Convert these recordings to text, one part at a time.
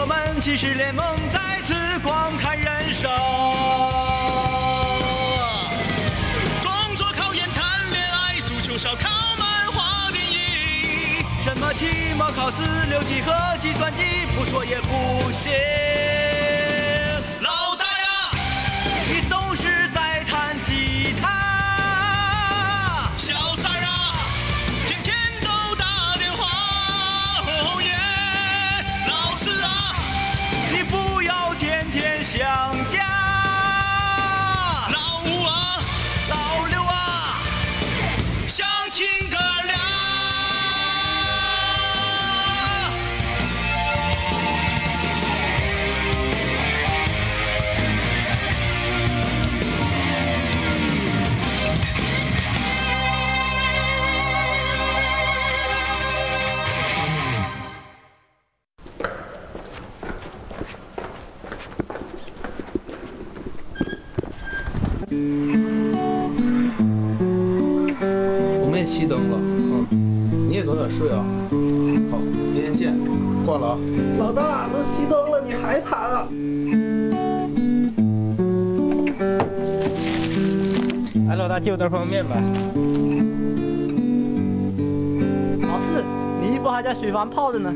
我们骑士联盟再次光看人生。工作、考研、谈恋爱，足球、烧烤、漫画、电影。什么期末考四六级和计算机，不说也不行。哎，老大，借我袋方便面吧。老四，你衣服还在水房泡着呢。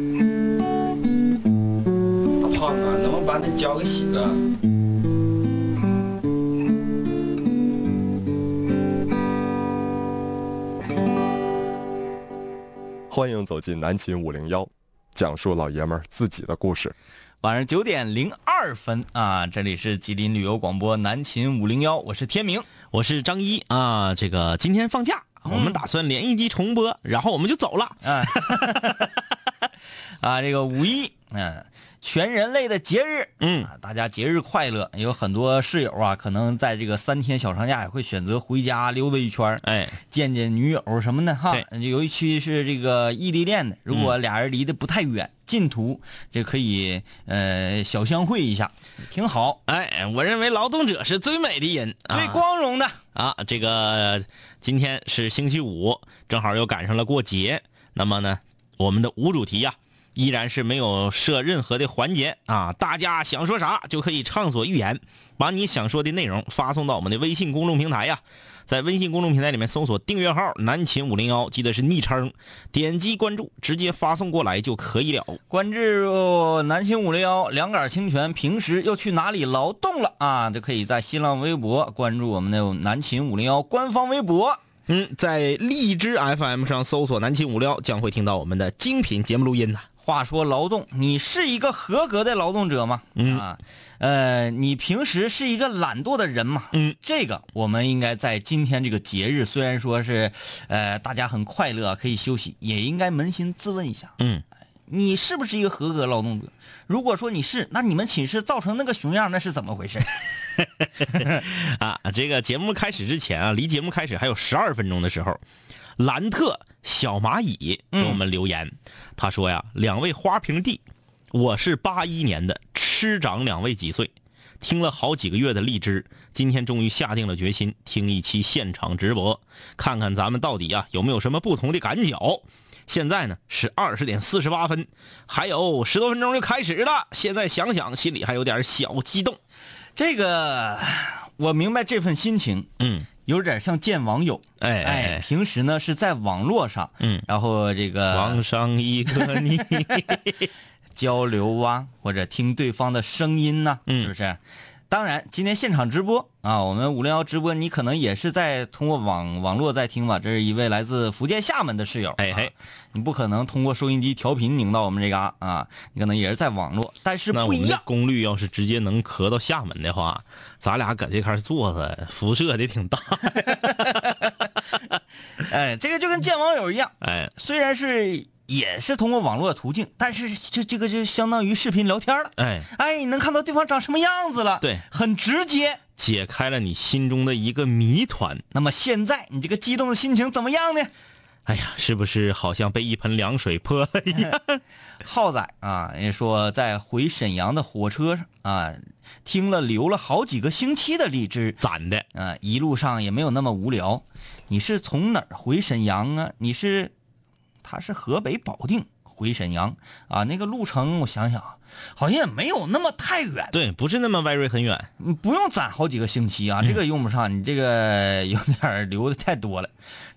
大胖子，能不能把那脚给洗了？欢迎走进南秦五零幺，讲述老爷们儿自己的故事。晚上九点零二分啊，这里是吉林旅游广播南秦五零幺，我是天明。我是张一啊，这个今天放假，我们打算连一集重播，然后我们就走了。啊，啊，这个五一，嗯、全人类的节日，嗯啊，大家节日快乐。有很多室友啊，可能在这个三天小长假也会选择回家溜达一圈儿哎，见见女友什么的哈对。尤其是这个异地恋的，如果俩人离得不太远，近途这可以呃小相会一下，挺好，哎，我认为劳动者是最美的人，啊最光荣的。啊。这个今天是星期五，正好又赶上了过节，那么呢，我们的无主题呀、依然是没有设任何的环节啊，大家想说啥就可以畅所欲言，把你想说的内容发送到我们的微信公众平台呀。在微信公众平台里面搜索订阅号“南秦五零幺”，记得是昵称，点击关注，直接发送过来就可以了。关注南秦五零幺两杆清泉，平时又去哪里劳动了啊？就可以在新浪微博关注我们的南秦五零幺官方微博。嗯，在荔枝 FM 上搜索“南秦五零幺”，将会听到我们的精品节目录音呐。话说劳动，你是一个合格的劳动者吗？嗯啊，呃，你平时是一个懒惰的人吗？嗯，这个我们应该在今天这个节日，虽然说是，呃，大家很快乐可以休息，也应该扪心自问一下，嗯，你是不是一个合格劳动者？如果说你是，那你们寝室造成那个熊样，那是怎么回事？啊，这个节目开始之前啊，离节目开始还有十二分钟的时候，兰特小蚂蚁给我们留言，他说呀：“两位花瓶弟，我是八一年的，吃长两位几岁？听了好几个月的荔枝，今天终于下定了决心听一期现场直播，看看咱们到底啊有没有什么不同的感脚。”现在呢是二十点四十八分，还有十多分钟就开始了。现在想想心里还有点小激动。这个我明白这份心情，嗯，有点像见网友。哎哎，哎，平时呢是在网络上，嗯，然后这个网上一个你，交流啊，或者听对方的声音呢、嗯是不是？当然，今天现场直播啊，我们五零幺直播，你可能也是在通过网网络在听吧。这是一位来自福建厦门的室友，哎嘿啊，你不可能通过收音机调频拧到我们这嘎啊，你可能也是在网络，但是那我们的不一样。功率要是直接能咳到厦门的话，咱俩搁这块坐着，辐射的挺大。哎，这个就跟见网友一样，哎，虽然是也是通过网络途径，但是这这个就相当于视频聊天了。哎，哎，你能看到对方长什么样子了，对很直接。解开了你心中的一个谜团。那么现在你这个激动的心情怎么样呢？哎呀，是不是好像被一盆凉水泼了一样？浩仔啊，人家说在回沈阳的火车上啊，听了留了好几个星期的荔枝，攒的啊，一路上也没有那么无聊。你是从哪儿回沈阳啊？你是，他是河北保定回沈阳啊，那个路程我想想啊，好像也没有那么太远，对，不是那么 very 很远。嗯不用攒好几个星期啊，这个用不上，你这个有点留的太多了。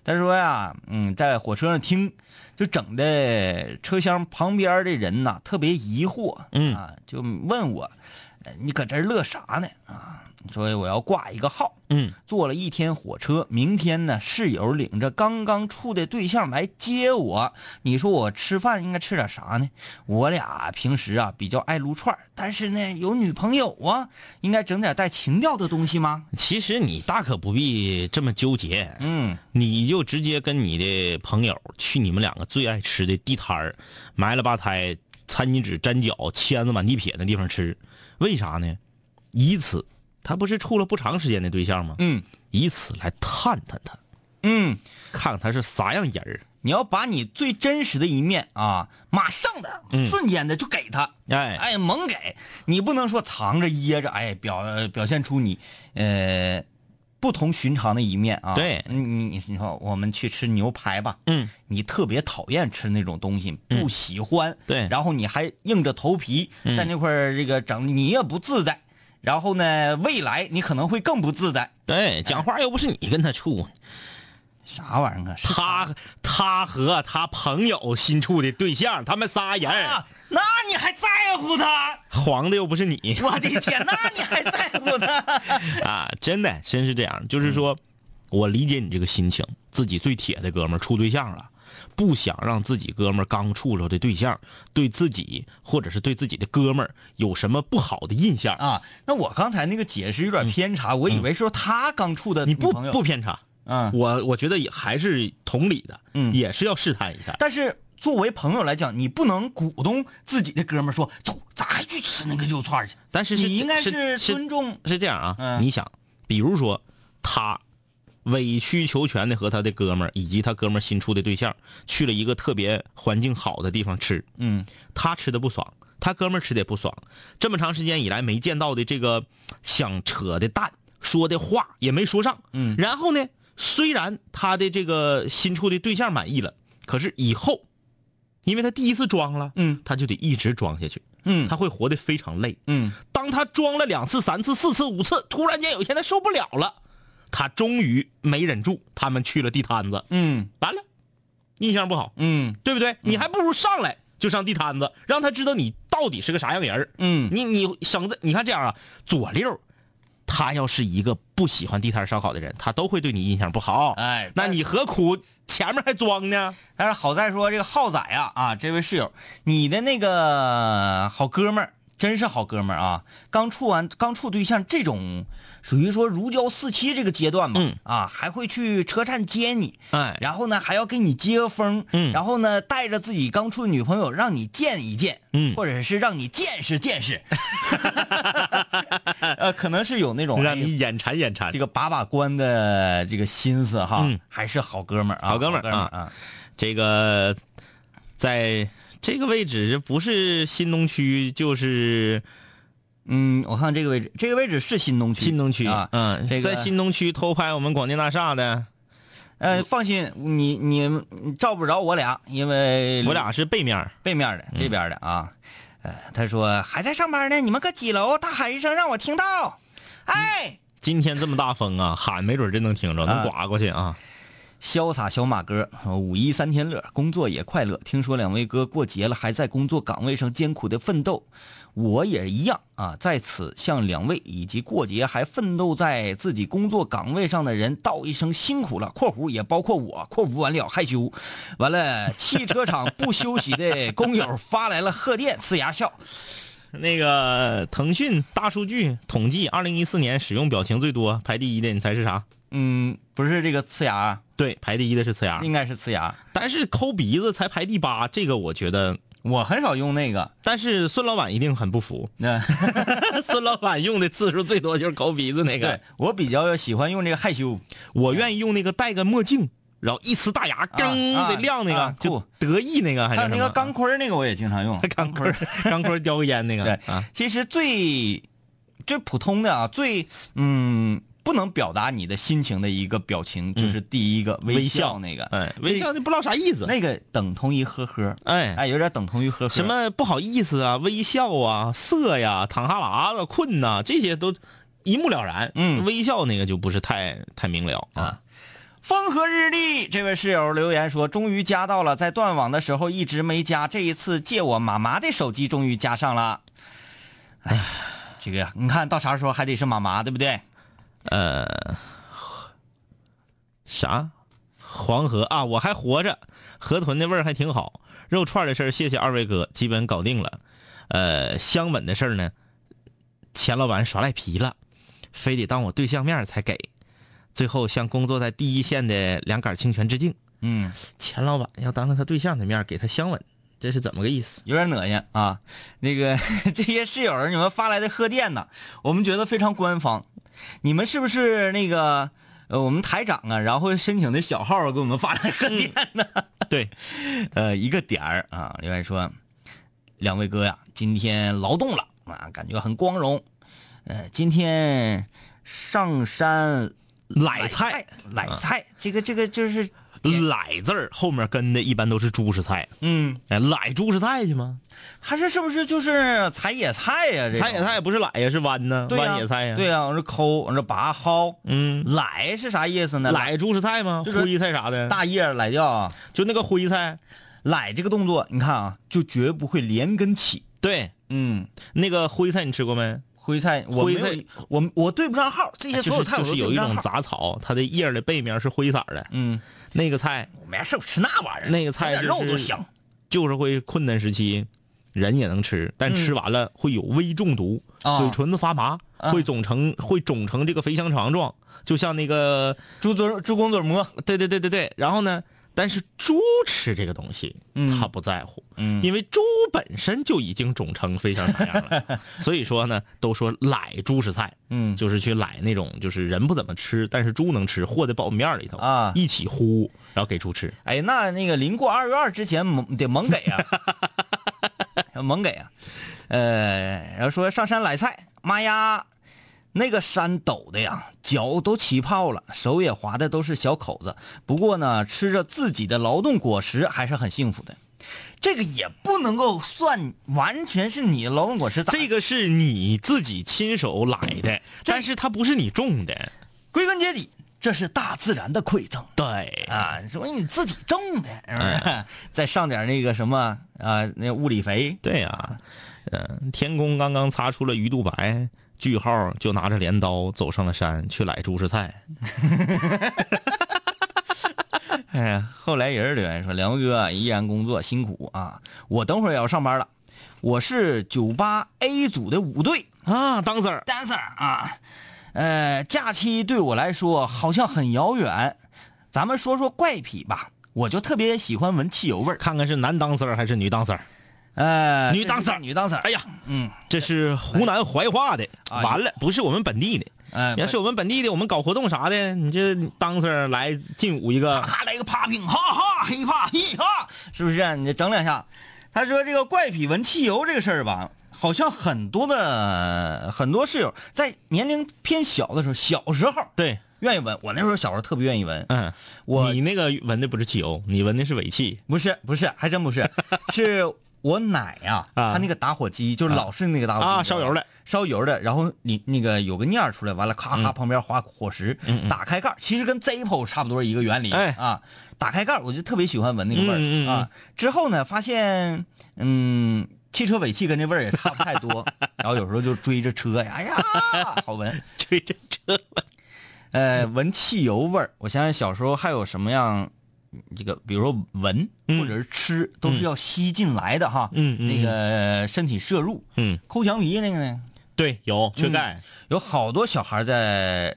他说呀，嗯，在火车上听，就整的车厢旁边的人呐特别疑惑，嗯啊，就问我，呃你搁这乐啥呢？啊，说我要挂一个号，嗯，坐了一天火车，明天呢，室友领着刚刚处的对象来接我。你说我吃饭应该吃点啥呢？我俩平时啊比较爱撸串但是呢有女朋友啊，应该整点带情调的东西吗？其实你大可不必这么纠结，嗯你就直接跟你的朋友去你们两个最爱吃的地摊儿，埋了吧胎、餐巾纸粘脚、签子满地撇的地方吃，为啥呢？以此，他不是处了不长时间的对象吗？嗯以此来探探他，嗯，看看他是啥样人儿。你要把你最真实的一面啊，马上的、瞬间的就给他。哎，哎，猛给你不能说藏着掖着，哎，表表现出你呃不同寻常的一面啊。对你你你说我们去吃牛排吧，嗯，你特别讨厌吃那种东西，不喜欢，对然后你还硬着头皮在那块儿这个整，你也不自在。然后呢，未来你可能会更不自在。对，讲话又不是你跟他处，啥玩意儿啊？他他和他朋友新处的对象，他们仨人，啊，那你还在乎他？黄的又不是你。我的天，那你还在乎他？啊，真的，真是这样。就是说，我理解你这个心情，自己最铁的哥们儿处对象了，不想让自己哥们儿刚处着的对象对自己或者是对自己的哥们儿有什么不好的印象。啊，那我刚才那个解释有点偏差，我以为说他刚处的你不不偏差，嗯，我我觉得也还是同理的，嗯也是要试探一下。但是作为朋友来讲，你不能鼓动自己的哥们儿说走，咱还去吃那个肉串去。但是是你应该是是尊重，是这样啊，嗯你想，比如说他委曲求全的和他的哥们儿以及他哥们儿新处的对象去了一个特别环境好的地方吃，嗯。他吃的不爽，他哥们儿吃的也不爽，这么长时间以来没见到的这个想扯的蛋说的话也没说上，嗯然后呢，虽然他的这个新处的对象满意了，可是以后，因为他第一次装了，嗯他就得一直装下去，嗯他会活得非常累。嗯当他装了两次、三次、四次、五次，突然间有一天他受不了了，他终于没忍住，他们去了地摊子，嗯完了，印象不好，嗯对不对？你还不如上来就上地摊子，让他知道你到底是个啥样人儿嗯你你省得你看这样啊，左六，他要是一个不喜欢地摊烧烤的人，他都会对你印象不好。哎那你何苦前面还装呢？但是好在说这个浩仔啊啊，这位室友，你的那个好哥们儿真是好哥们儿啊！刚处完刚处对象，这种属于说如胶似漆这个阶段嘛，嗯。啊，还会去车站接你，哎。然后呢还要给你接个风，嗯。然后呢带着自己刚处的女朋友让你见一见，嗯。或者是让你见识见识，呃，可能是有那种哎让你眼馋眼馋。这。个把把关的这个心思哈，嗯。还是好哥们儿啊，好哥们儿哥们儿啊。啊，这个在这个位置不是新东区就是嗯，我看这个位置，这个位置是新东区，新东区啊，嗯，这个在新东区偷拍我们广电大厦的，呃，放心，你你你照不着我俩，因为我俩是背面背面的这边的啊。呃，他说还在上班呢，你们搁几楼？大喊一声让我听到。哎，今天这么大风啊，喊没准真能听着，能刮过去啊。潇洒小马哥五一三天乐，工作也快乐。听说两位哥过节了，还在工作岗位上艰苦的奋斗，我也一样啊。在此向两位以及过节还奋斗在自己工作岗位上的人道一声辛苦了（括弧也包括我）。括弧完了害羞，完了汽车厂不休息的工友发来了贺电，呲牙笑。那个腾讯大数据统计，二零一四年使用表情最多，排第一的，你猜是啥？嗯，不是这个呲牙，对，排第一的是呲牙，应该是呲牙。但是抠鼻子才排第八，这个我觉得，我很少用那个，但是孙老板一定很不服。那 孙老板用的次数最多就是抠鼻子那对个，我比较喜欢用这个害羞。我愿意用那个戴个墨镜，然后一呲大牙，更啊得亮那个，啊就得意那个，还还有那个钢盔那个我也经常用，钢盔，钢盔叼个烟那个，对啊，其实最最普通的啊，最嗯不能表达你的心情的一个表情，就是第一个微笑那个，哎，微笑那不知道啥意思。那个等同于呵呵，哎哎，有点等同于呵呵。什么不好意思啊，微笑啊，色呀，淌哈喇子，困呐，这些都一目了然。嗯微笑那个就不是太太明了啊。风和日丽，这位室友留言说，终于加到了，在断网的时候一直没加，这一次借我妈妈的手机，终于加上了。哎，这个你看到啥时候还得是妈妈，对不对？呃，啥？黄河啊，我还活着，河豚的味儿还挺好。肉串的事儿，谢谢二位哥，基本搞定了。呃，香吻的事儿呢，钱老板耍赖皮了，非得当我对象面才给。最后向工作在第一线的两杆清泉致敬。嗯，钱老板要当着他对象的面给他香吻，这是怎么个意思？有点恶心啊。那个 这些室友你们发来的贺电呢，我们觉得非常官方。你们是不是那个呃我们台长啊，然后申请的小号给我们发来贺电呢？对，呃，一个点儿啊，另外说，两位哥呀，今天劳动了啊，感觉很光荣。呃，今天上山奶菜，奶菜，这个这个就是，奶字儿后面跟的一般都是猪食菜。嗯，哎，奶猪食菜去吗？他这是不是就是采野菜呀、这采野菜不是奶呀，是弯呢，对呀豌野菜呀。对呀、往这抠，往这拔薅。嗯，奶是啥意思呢？奶猪食菜吗？就是灰菜啥的，大叶奶掉啊，就那个灰菜。奶这个动作，你看啊，就绝不会连根起。对，嗯，那个灰菜你吃过没？灰菜我没有灰菜，我我对不上号，这些所有菜我都就是有一种。杂草，它的叶的背面是灰色的。嗯，那个菜我没事吃那玩意儿，那个菜肉都香。就是会困难时期，人也能吃，但吃完了会有微中毒，啊嘴唇子发麻，啊会肿成会肿成这个肥香肠状，就像那个猪嘴猪公嘴馍，对对对对对。然后呢，但是猪吃这个东西，嗯。它不在乎，嗯。因为猪本身就已经肿成肥香肠样了，所以说呢，都说奶猪食菜，嗯。就是去奶那种就是人不怎么吃，但是猪能吃，和在苞米面里头啊。一起呼，然后给猪吃。哎，那那个临过二月二之前猛得猛给啊，猛给啊。呃，然后说上山来菜，妈呀，那个山陡的呀，脚都起泡了，手也划的都是小口子。不过呢，吃着自己的劳动果实还是很幸福的。这个也不能够算完全是你劳动果实，咋这个是你自己亲手来的，但是它不是你种的。归根结底，这是大自然的馈赠。对啊，说你自己种的，是不是？再上点那个什么啊，那物理肥，对呀、嗯、天宫刚刚擦出了鱼肚白，句号就拿着镰刀走上了山去揽猪食菜。哎呀，后来人留言说：“梁哥啊依然工作辛苦啊，我等会儿也要上班了。我是九八 A 组的舞队啊，当 Sir，dancer 啊，呃，假期对我来说好像很遥远。咱们说说怪癖吧，我就特别喜欢闻汽油味儿。看看是男当 Sir 还是女当 Sir？呃，女当这是 Sir 女当 Sir。哎呀，嗯，这是湖南怀化的，啊完了，不是我们本地的。哎，要是我们本地的，我们搞活动啥的，你这当 Sir 来劲舞一个，咔来个 popping，哈哈，嘿怕嘿哈，是不是、你这整两下。他说这个怪癖闻汽油这个事儿吧，好像很多的很多室友在年龄偏小的时候，小时候对，愿意闻。我那时候小时候特别愿意闻，嗯，我你那个闻的不是汽油，你闻的是尾气。不是不是，还真不是，是我奶呀、啊。她那个打火机就是老式那个打火机啊烧油的，烧油的，然后你那个有个念儿出来，完了咔咔旁边划火石，打开盖儿，其实跟 Zippo 差不多一个原理，哎。啊，打开盖儿我就特别喜欢闻那个味啊。之后呢，发现嗯，汽车尾气跟这味儿也差不太多，然后有时候就追着车呀，哎呀，好闻。追着车。呃，闻汽油味儿，我想想小时候还有什么样，这个比如说闻嗯或者是吃，都是要吸进来的哈。嗯嗯那个身体摄入，嗯，抠墙皮那个呢，对，有缺钙。有好多小孩在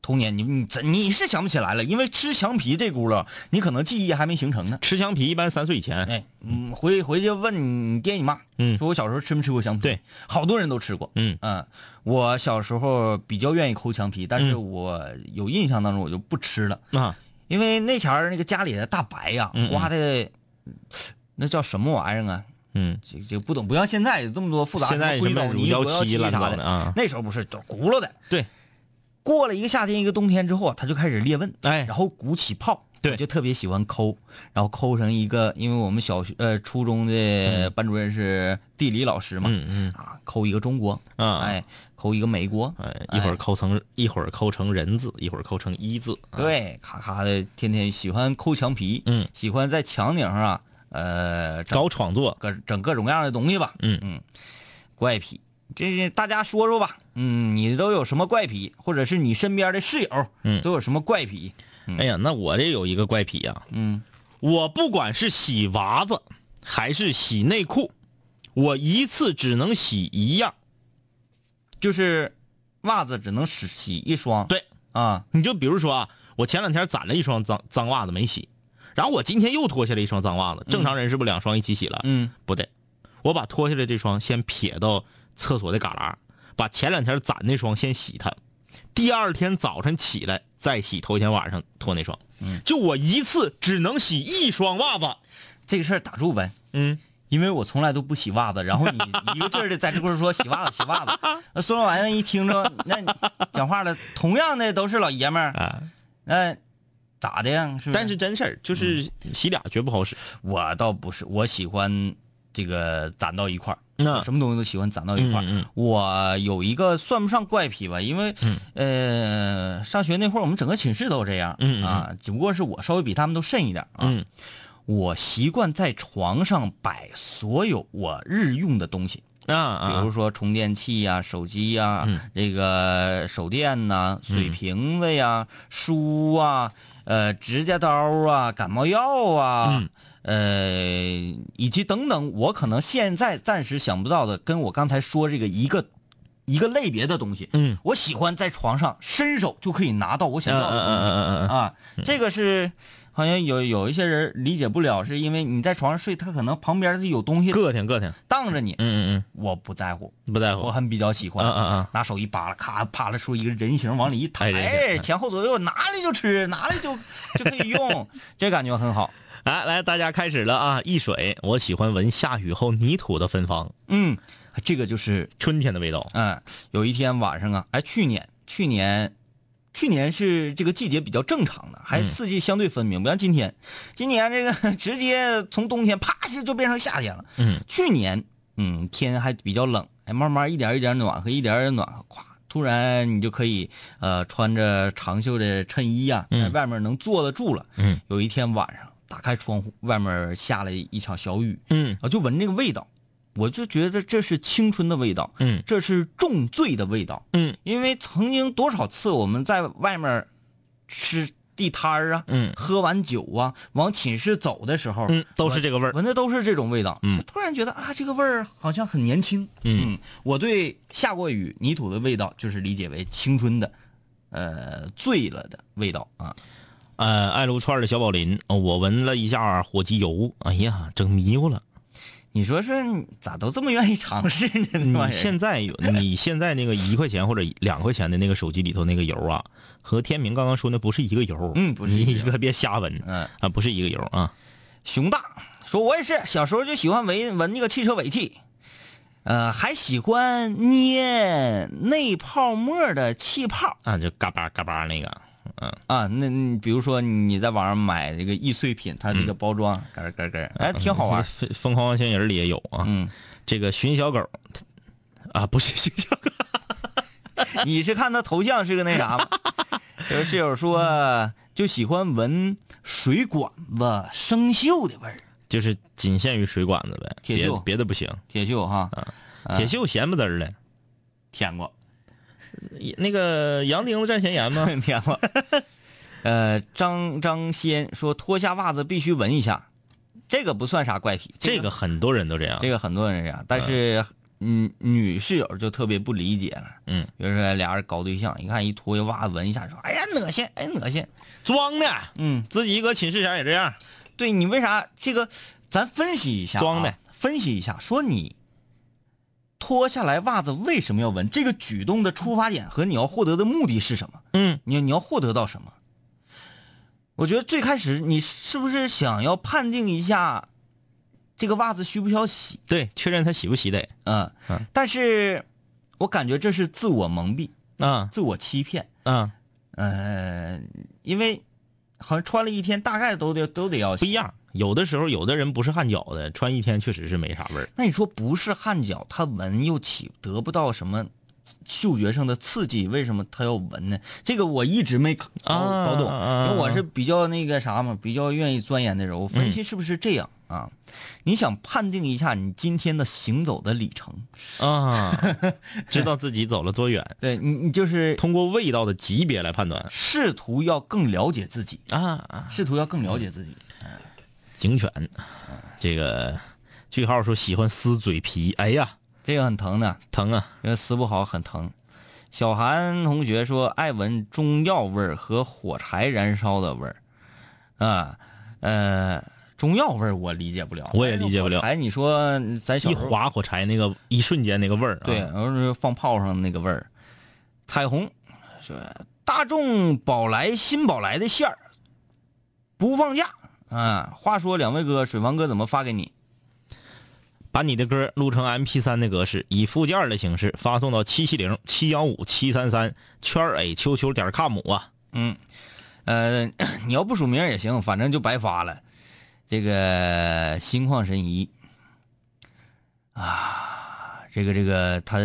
童年，你你怎你是想不起来了，因为吃墙皮这轱辘，你可能记忆还没形成呢。吃墙皮一般三岁以前。哎，嗯，回回去问你爹你妈，嗯说我小时候吃没吃过墙皮？对，好多人都吃过。嗯我小时候比较愿意抠墙皮，但是嗯我有印象当中我就不吃了。啊，因为那前儿那个家里的大白呀、刮的，那叫什么玩意儿啊？嗯，这这不懂，不像现在有这么多复杂，现在什么乳胶漆了啥的啊那时候不是，都轱辘的。对，过了一个夏天一个冬天之后啊，它就开始裂纹，哎然后鼓起泡。对。我就特别喜欢抠，然后抠成一个，因为我们小学呃初中的班主任是地理老师嘛，嗯嗯。啊，抠一个中国，啊。哎，抠一个美国，哎，一会儿抠成一会儿抠成人字，一会儿抠成一字。对，咔咔的，天天喜欢抠墙皮，嗯，喜欢在墙顶上啊，呃，搞创作。各整各种各样的东西吧，嗯。嗯，怪癖，这大家说说吧，嗯，你都有什么怪癖，或者是你身边的室友，嗯。都有什么怪癖？哎呀，那我这有一个怪癖呀、嗯，我不管是洗袜子还是洗内裤，我一次只能洗一样。就是袜子只能洗洗一双，对。啊，你就比如说啊，我前两天攒了一双脏脏袜子没洗，然后我今天又脱下来一双脏袜子。正常人是不是两双一起洗了？嗯，不对，我把脱下来这双先撇到厕所的旮旯，把前两天攒那双先洗它，第二天早晨起来再洗头一天晚上脱那双。嗯，就我一次只能洗一双袜子。这个事儿打住呗，嗯，因为我从来都不洗袜子，然后你 一个劲儿的在这块儿说洗袜子洗袜子，那孙老板一听着，那你讲话了，同样的都是老爷们儿，啊，那咋的呀？但是真事儿就是洗俩绝不好使。我倒不是，我喜欢这个攒到一块儿，那什么东西都喜欢攒到一块儿。嗯嗯我有一个算不上怪癖吧，因为、呃，上学那会儿我们整个寝室都这样，嗯嗯嗯。啊，只不过是我稍微比他们都慎一点啊。嗯。我习惯在床上摆所有我日用的东西，啊啊，比如说充电器呀、手机呀、嗯。这个手电呐、水瓶子呀、书啊、呃指甲刀啊、感冒药啊，嗯呃以及等等，我可能现在暂时想不到的，跟我刚才说这个一个一个类别的东西，嗯我喜欢在床上伸手就可以拿到我想嗯嗯要的东西。嗯嗯嗯啊，这个是好像有有一些人理解不了，是因为你在床上睡，他可能旁边是有东西嗯，膈应膈应。挡着你。嗯嗯嗯我不在乎，嗯，不在乎。我很比较喜欢。嗯嗯嗯拿手一扒拉，咔扒拉出一个人形往里一抬，哎前后左右拿来就吃，拿来就就可以用，这感觉很好。来来，大家开始了啊！一水，我喜欢闻下雨后泥土的芬芳，嗯，这个就是春天的味道。嗯，有一天晚上啊，哎，去年去年去年是这个季节比较正常的，还四季相对分明，不像今天，今年这个 直接从冬天啪一下就变成夏天了。嗯，去年嗯天还比较冷，哎，慢慢一点一点暖和，一点暖和，咵，突然你就可以呃穿着长袖的衬衣呀、在嗯外面能坐得住了。嗯，有一天晚上打开窗户，外面下了一场小雨，嗯啊就闻这个味道，我就觉得这是青春的味道，嗯这是重醉的味道。嗯因为曾经多少次我们在外面吃地摊儿啊，嗯喝完酒啊，往寝室走的时候，嗯，都是这个味儿。闻的都是这种味道。嗯突然觉得啊，这个味儿好像很年轻。嗯我对下过雨泥土的味道，就是理解为青春的，呃，醉了的味道啊。呃，爱撸串的小宝林，呃我闻了一下火鸡油，哎呀，整迷糊了。你说说，咋都这么愿意尝试呢？你现在有，你现在那个一块钱或者两块钱的那个手机里头那个油啊，和天明刚刚说那不是一个油。嗯不是一个你可别瞎闻。嗯啊，不是一个油啊。熊大说：“我也是，小时候就喜欢闻闻那个汽车尾气，呃，还喜欢捏内泡沫的气泡啊，就嘎巴嘎巴那个。啊。那你比如说你在网上买这个易碎品，它这个包装咯咯咯咯，哎，挺好玩。疯疯狂外星人里也有啊。嗯，这个寻小狗，啊，不是寻小狗，你是看他头像是个那啥吗？有室友说就喜欢闻水管子生锈的味儿，就是仅限于水管子呗，铁锈别的不行。铁锈哈，啊铁锈咸不滋儿的，舔过。”那个杨钉子蘸咸盐吗？舔过。呃，张张先说脱下袜子必须闻一下，这个不算啥怪癖，这个很多人都这样。这个很多人这样，但是嗯，女室友就特别不理解了。嗯，比如说俩人搞对象，一看一脱下袜子闻一下，说哎呀恶心，哎恶心。装的，嗯，自己搁寝室前也这样。对你为啥这个？咱分析一下、啊，装的，分析一下，说你脱下来袜子为什么要闻？这个举动的出发点和你要获得的目的是什么？嗯，你你要获得到什么？我觉得最开始你是不是想要判定一下这个袜子需不需要洗？对，确认它洗不洗得。嗯嗯但是我感觉这是自我蒙蔽、啊，自我欺骗。嗯，呃，因为好像穿了一天，大概都得都得要洗。不一样。有的时候，有的人不是汗脚的，穿一天确实是没啥味儿。那你说不是汗脚，他闻又起得不到什么嗅觉上的刺激，为什么他要闻呢？这个我一直没搞啊搞懂，啊因为我是比较那个啥嘛，比较愿意钻研的人，我分析是不是这样啊？你想判定一下你今天的行走的里程，啊，知道自己走了多远，对你，你就是通过味道的级别来判断试图要更了解自己，啊啊。试图要更了解自己。警犬，这个句号说喜欢撕嘴皮，哎呀，这个很疼的，疼啊！因为撕不好很疼。小韩同学说爱闻中药味儿和火柴燃烧的味儿，啊，呃，中药味儿我理解不了，我也理解不了哎你说咱小一划火柴那个一瞬间那个味儿、啊，对，然后是放炮上那个味儿。彩虹说大众宝来新宝来的馅儿不放假啊。话说两位哥，水房哥怎么发给你？把你的歌录成 MP 三的格式，以附件的形式发送到七七零七幺五七三三圈 A 秋秋点 com 啊。嗯，呃，你要不署名也行，反正就白发了。这个心旷神怡啊，这个这个他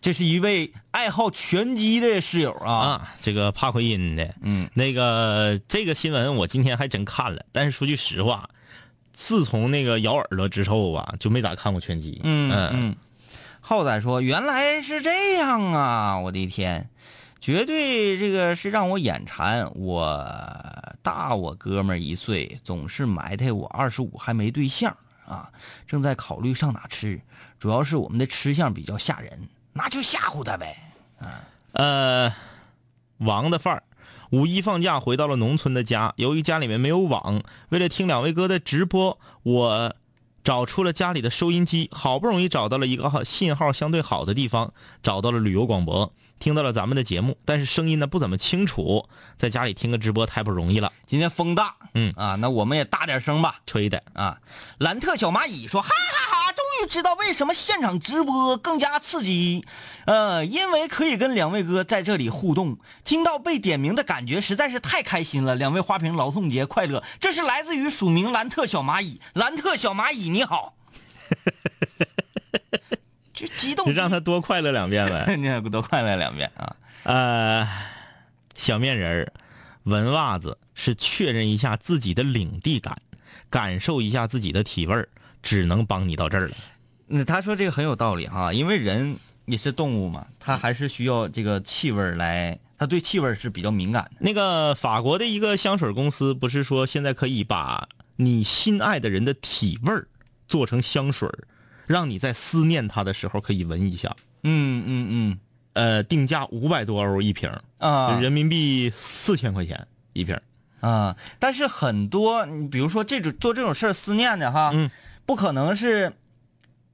这是一位爱好拳击的室友啊。啊，这个帕奎因的，嗯，那个这个新闻我今天还真看了，但是说句实话，自从那个咬耳朵之后吧，就没咋看过拳击。嗯嗯，浩仔说原来是这样啊！我的天，绝对这个是让我眼馋。我大我哥们儿一岁，总是埋汰我二十五还没对象啊，正在考虑上哪吃，主要是我们的吃相比较吓人，那就吓唬他呗。啊呃，王的范儿。五一放假回到了农村的家，由于家里面没有网，为了听两位哥的直播，我找出了家里的收音机，好不容易找到了一个信号相对好的地方，找到了旅游广播，听到了咱们的节目，但是声音呢不怎么清楚，在家里听个直播太不容易了，今天风大，嗯啊，那我们也大点声吧。吹的。啊，兰特小蚂蚁说：“哈 哈哈终于知道为什么现场直播更加刺激，呃，因为可以跟两位哥在这里互动，听到被点名的感觉实在是太开心了。两位花瓶劳动节快乐！这是来自于署名兰特小蚂蚁，兰特小蚂蚁你好，就激动就，让他多快乐两遍呗。你多快乐两遍啊！呃，小面人儿，闻袜子是确认一下自己的领地感，感受一下自己的体味儿，只能帮你到这儿了。那他说这个很有道理哈，因为人也是动物嘛，他还是需要这个气味儿来，他对气味是比较敏感的。那个法国的一个香水公司不是说现在可以把你心爱的人的体味儿做成香水儿，让你在思念他的时候可以闻一下。嗯嗯嗯呃，定价五百多欧一瓶，啊，人民币四千块钱一瓶。啊，但是很多，你比如说这种做这种事儿思念的哈，嗯不可能是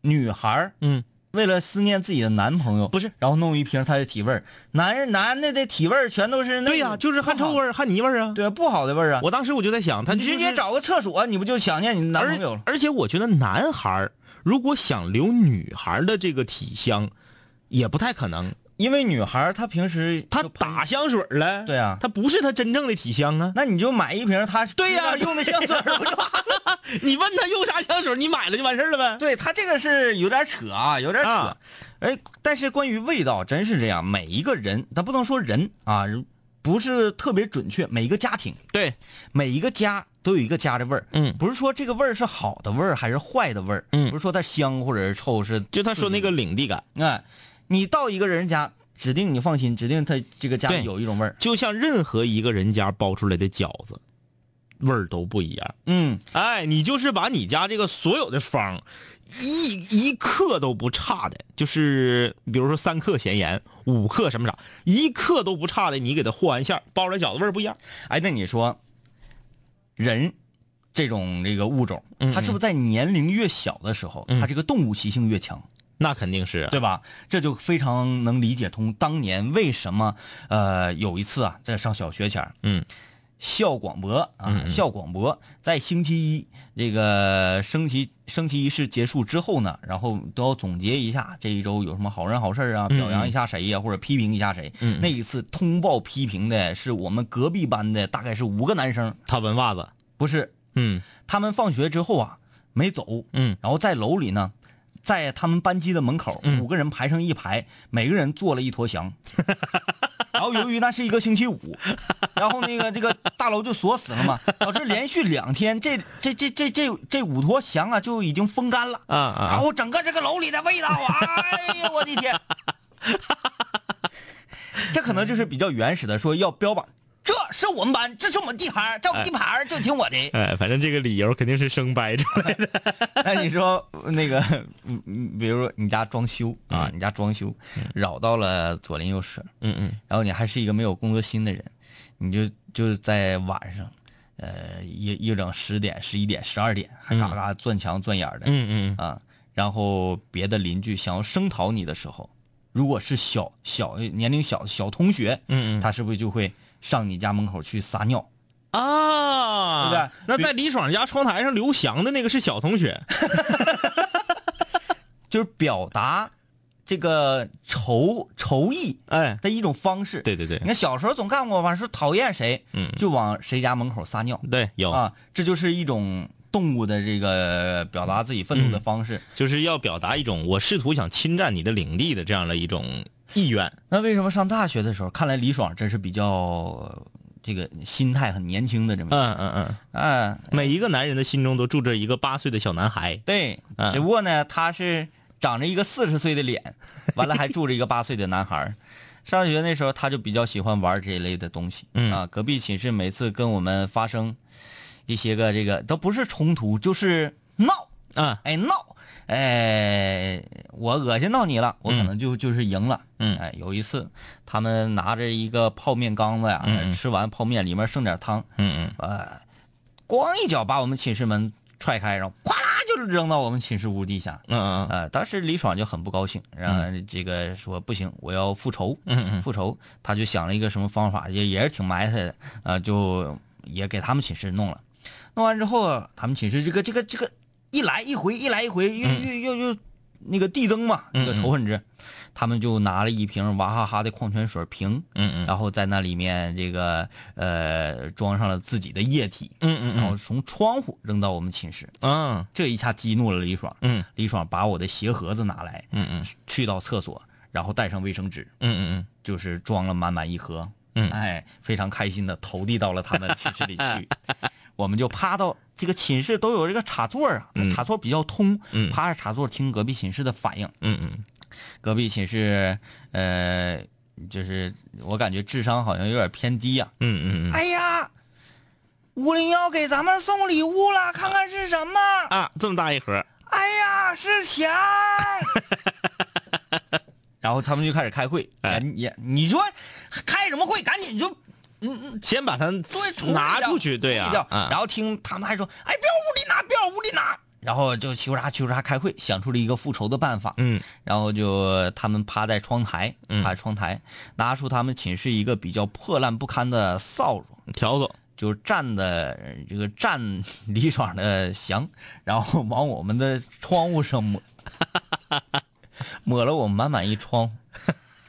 女孩儿嗯，为了思念自己的男朋友，不是，然后弄一瓶他的体味儿，男人男的的体味儿全都是那对呀、就是汗臭味儿，汗泥味儿啊。对，不好的味儿啊。我当时我就在想，他就是直接找个厕所，你不就想念你男朋友了？而而且我觉得男孩儿如果想留女孩的这个体香，也不太可能。因为女孩她平时她打香水了，对啊她不是她真正的体香啊。那你就买一瓶她对呀用的香水不就完了？你问她用啥香水，你买了就完事儿了呗。对她这个是有点扯啊，有点扯。啊哎，但是关于味道，真是这样，每一个人，咱不能说人啊，不是特别准确。每一个家庭，对，每一个家都有一个家的味儿。嗯不是说这个味儿是好的味儿还是坏的味儿，嗯不是说它香或者是臭，是就他说那个领地感，哎，你到一个人家，指定你放心，指定他这个家里有一种味儿。就像任何一个人家包出来的饺子，味儿都不一样。嗯，哎，你就是把你家这个所有的方，一一克都不差的，就是比如说三克咸盐，五克什么啥，一克都不差的，你给它和完馅儿，包出来饺子味儿不一样。哎，那你说，人这种这个物种，嗯它是不是在年龄越小的时候，嗯它这个动物习性越强？那肯定是啊，对吧？这就非常能理解通当年为什么，呃，有一次啊，在上小学前儿嗯校广播啊，校广播。在星期一这个升旗升旗仪式结束之后呢，然后都要总结一下这一周有什么好人好事啊，嗯表扬一下谁呀、或者批评一下谁。那一次通报批评的是我们隔壁班的，大概是五个男生，他闻袜子，不是。嗯。他们放学之后啊没走，嗯。然后在楼里呢，在他们班级的门口，嗯。五个人排成一排，每个人做了一坨翔。然后由于那是一个星期五，然后那个这个大楼就锁死了嘛，导致连续两天这这这这这这五坨翔啊就已经风干了。啊啊然后整个这个楼里的味道啊，哎呦，我的天！这可能就是比较原始的，说要标榜，这是我们班，这是我们地盘，在我们地盘就听我的。哎，反正这个理由肯定是生掰出来的。那你说那个，比如说你家装修啊，你家装修扰到了左邻右舍，嗯嗯。然后你还是一个没有工作心的人，你就就是在晚上，呃，一一整十点、十一点、十二点，还嘎嘎钻墙钻眼的，嗯嗯。啊，然后别的邻居想要声讨你的时候，如果是小小年龄小小同学，嗯嗯。他是不是就会上你家门口去撒尿？啊，对不对那在李爽家窗台上刘翔的那个是小同学，就是表达这个仇仇意哎，的一种方式。对对对你，看小时候总干过吧，说讨厌谁，嗯就往谁家门口撒尿对，有，啊，这就是一种动物的这个表达自己愤怒的方式。就是要表达一种我试图想侵占你的领地的这样的一种意愿。那为什么上大学的时候，看来李爽真是比较呃这个心态很年轻的这么一个嗯嗯嗯，嗯，每一个男人的心中都住着一个八岁的小男孩。对，嗯只不过呢，他是长着一个四十岁的脸，完了还住着一个八岁的男孩。上学那时候，他就比较喜欢玩这一类的东西。嗯啊，隔壁寝室每次跟我们发生一些个这个都不是冲突，就是闹，啊，哎闹，哎，我恶心到你了，我可能就、就是赢了。嗯。哎，有一次他们拿着一个泡面缸子呀，吃完泡面里面剩点汤，嗯嗯，呃，咣一脚把我们寝室门踹开，然后咵啦就扔到我们寝室屋地下。嗯嗯。呃，当时李爽就很不高兴，然后这个说不行，我要复仇，嗯嗯复仇，他就想了一个什么方法，也也是挺埋汰的，呃，就也给他们寝室弄了，弄完之后，他们寝室这个这个这个一来一回，一来一回，又又又又那个递增嘛，那个仇恨值，他们就拿了一瓶娃哈哈的矿泉水瓶，嗯嗯。然后在那里面这个呃装上了自己的液体，嗯嗯然后从窗户扔到我们寝室，嗯这一下激怒了李爽。嗯。李爽把我的鞋盒子拿来，嗯嗯。去到厕所，然后带上卫生纸，嗯嗯就是装了满满一盒，嗯。哎，非常开心的投递到了他们寝室里去。我们就趴到这个寝室都有这个插座啊，嗯插座比较通，嗯趴着插座听隔壁寝室的反应。嗯嗯隔壁寝室，呃，就是我感觉智商好像有点偏低呀、嗯嗯哎呀，五零幺给咱们送礼物了，看看是什么？啊，这么大一盒，哎呀，是钱！然后他们就开始开会，哎你，你说开什么会？赶紧就先把它拿出去，对啊，然后听他们还说，哎，不要屋里拿，不要屋里拿。然后就叽咕喳叽咕喳开会，想出了一个复仇的办法。嗯。然后就他们趴在窗台，嗯。趴在窗台，拿出他们寝室一个比较破烂不堪的扫帚，笤帚，就站的这个站李爽的翔，然后往我们的窗户上抹，抹了我们满满一窗。户。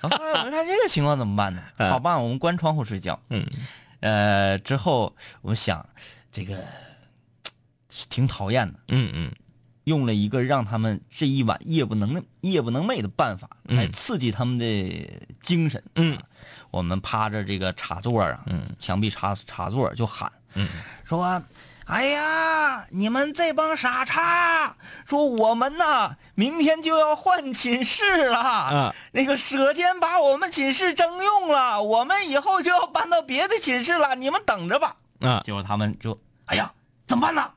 然后后来我们看这个情况怎么办呢？嗯 好办，我们关窗户睡觉。嗯。呃，之后我们想，这个挺讨厌的，嗯嗯。用了一个让他们这一晚夜不能夜不能寐的办法，嗯。来刺激他们的精神。嗯。我们趴着这个插座啊，嗯。墙壁插插座就喊，嗯。说：“哎呀，你们这帮傻叉！说我们呐，明天就要换寝室了，啊那个舍监把我们寝室征用了，我们以后就要搬到别的寝室了，你们等着吧。”啊，结果他们就，哎呀，怎么办呢？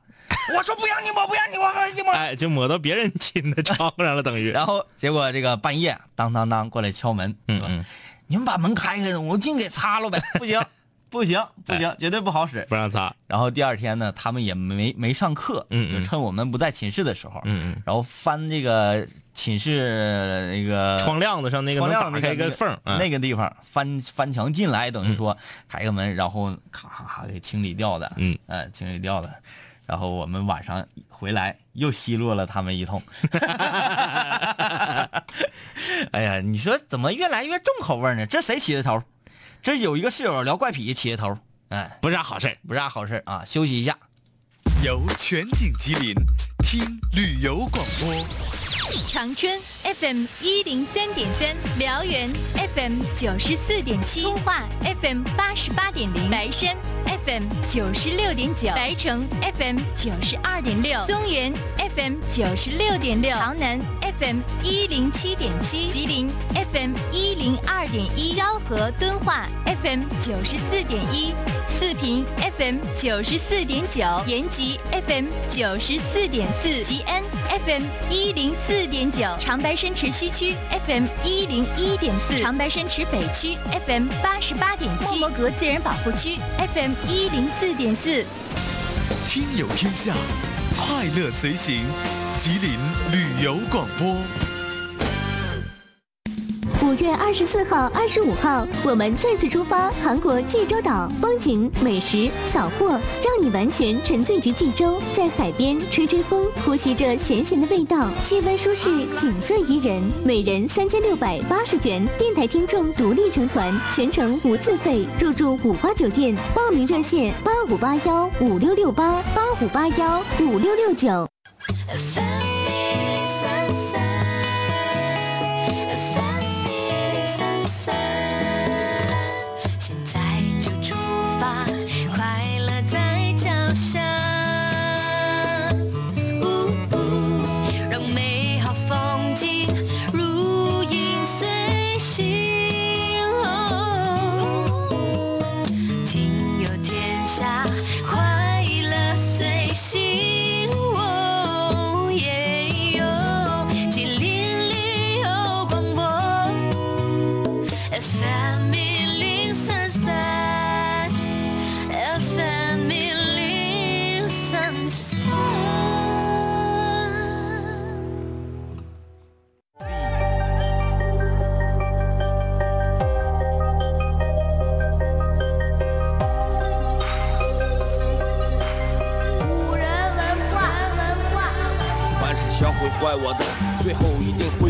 我说不让你抹，不让你抹，不让你抹。哎，就抹到别人亲的窗户上了，等于。然后结果这个半夜当当当过来敲门，嗯嗯，你们把门开开，我进给擦了呗。不行，不行，不行，绝对不好使。不让擦。然后第二天呢，他们也没没上课，嗯嗯就趁我们不在寝室的时候，嗯嗯然后翻这个寝室那个窗亮子上那个窗亮那开一个缝，嗯那个地方翻翻墙进来，等于说开个门，然后咔咔咔给清理掉的，嗯，呃，清理掉的。然后我们晚上回来又奚落了他们一通。哎呀，你说怎么越来越重口味呢？这谁起的头？这有一个室友聊怪癖起的头，哎，不是啥好事儿不是啥好事儿啊！休息一下。由全景吉林听旅游广播。长春 FM 一零三点三，辽源 FM 九十四点七，通化 FM 八十八点零，白山 FM 九十六点九，白城 FM 九十二点六，松原 FM 九十六点六，潮南 FM 一零七点七，吉林 FM 一零二点一，蛟河敦化 FM 九十四点一。四平 FM 九十四点九，延吉 FM 九十四点四，吉安 FM 一零四点九，长白山池西区 FM 一零一点四，长白山池北区 FM 八十八点七，莫格自然保护区 FM 一零四点四。听友天下，快乐随行，吉林旅游广播。五月二十四号、二十五号，我们再次出发韩国济州岛，风景、美食、扫货，让你完全沉醉于济州，在海边吹吹风，呼吸着咸咸的味道，气温舒适，景色宜人，每人三千六百八十元，电台听众独立成团，全程无自费，入住五花酒店，报名热线八五八幺五六六八八五八幺五六六九。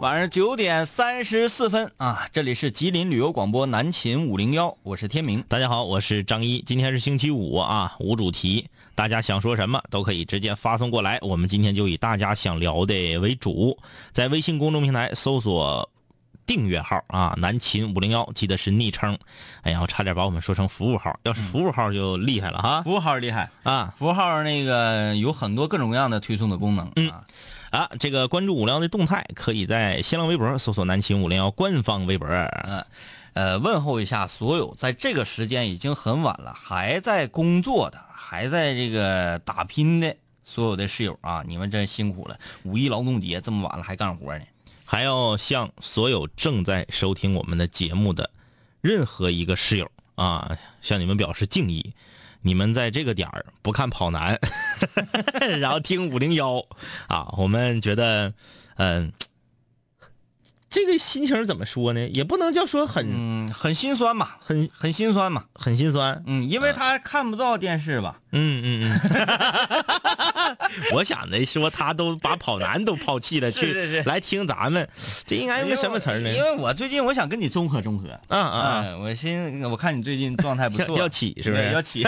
晚上九点三十四分啊，这里是吉林旅游广播南秦五零幺，我是天明。大家好，我是张一。今天是星期五啊，无主题，大家想说什么都可以直接发送过来。我们今天就以大家想聊的为主，在微信公众平台搜索订阅号啊，南秦五零幺，记得是昵称。哎呀，我差点把我们说成服务号，要是服务号就厉害了哈。服务号厉害啊，服务号那个有很多各种各样的推送的功能嗯啊。啊，这个关注五零幺的动态，可以在新浪微博搜索“南秦五零幺”官方微博。嗯，呃，问候一下所有在这个时间已经很晚了还在工作的、还在这个打拼的所有的室友啊，你们真辛苦了！五一劳动节这么晚了还干活呢。还要向所有正在收听我们的节目的任何一个室友啊，向你们表示敬意。你们在这个点儿不看跑男，然后听五零幺啊，我们觉得嗯、这个心情怎么说呢？也不能叫说很、嗯，很心酸吧，很很心酸嘛。很心酸。嗯，因为他看不到电视吧？嗯嗯嗯，我想的说他都把跑男都抛弃了，去来听咱们，这应该用个什么词儿呢？因为我最近我想跟你综合综合。啊啊啊！嗯，我心我看你最近状态不错，要要起是不是要起，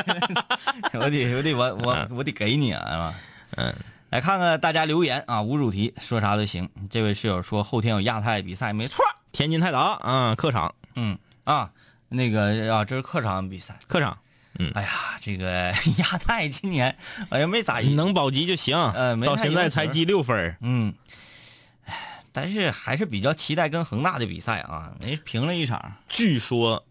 我得我得我我我得给你啊，是吧？嗯，来看看大家留言啊，无主题说啥都行。这位室友说后天有亚太比赛，没错。天津泰达啊，客场，嗯啊，那个啊，这是客场比赛。客场，嗯，哎呀，这个 亚太今年哎呀没咋能保级就行。呃，没到现在才积六分。嗯，唉但是还是比较期待跟恒大的比赛啊，人家平了一场据说，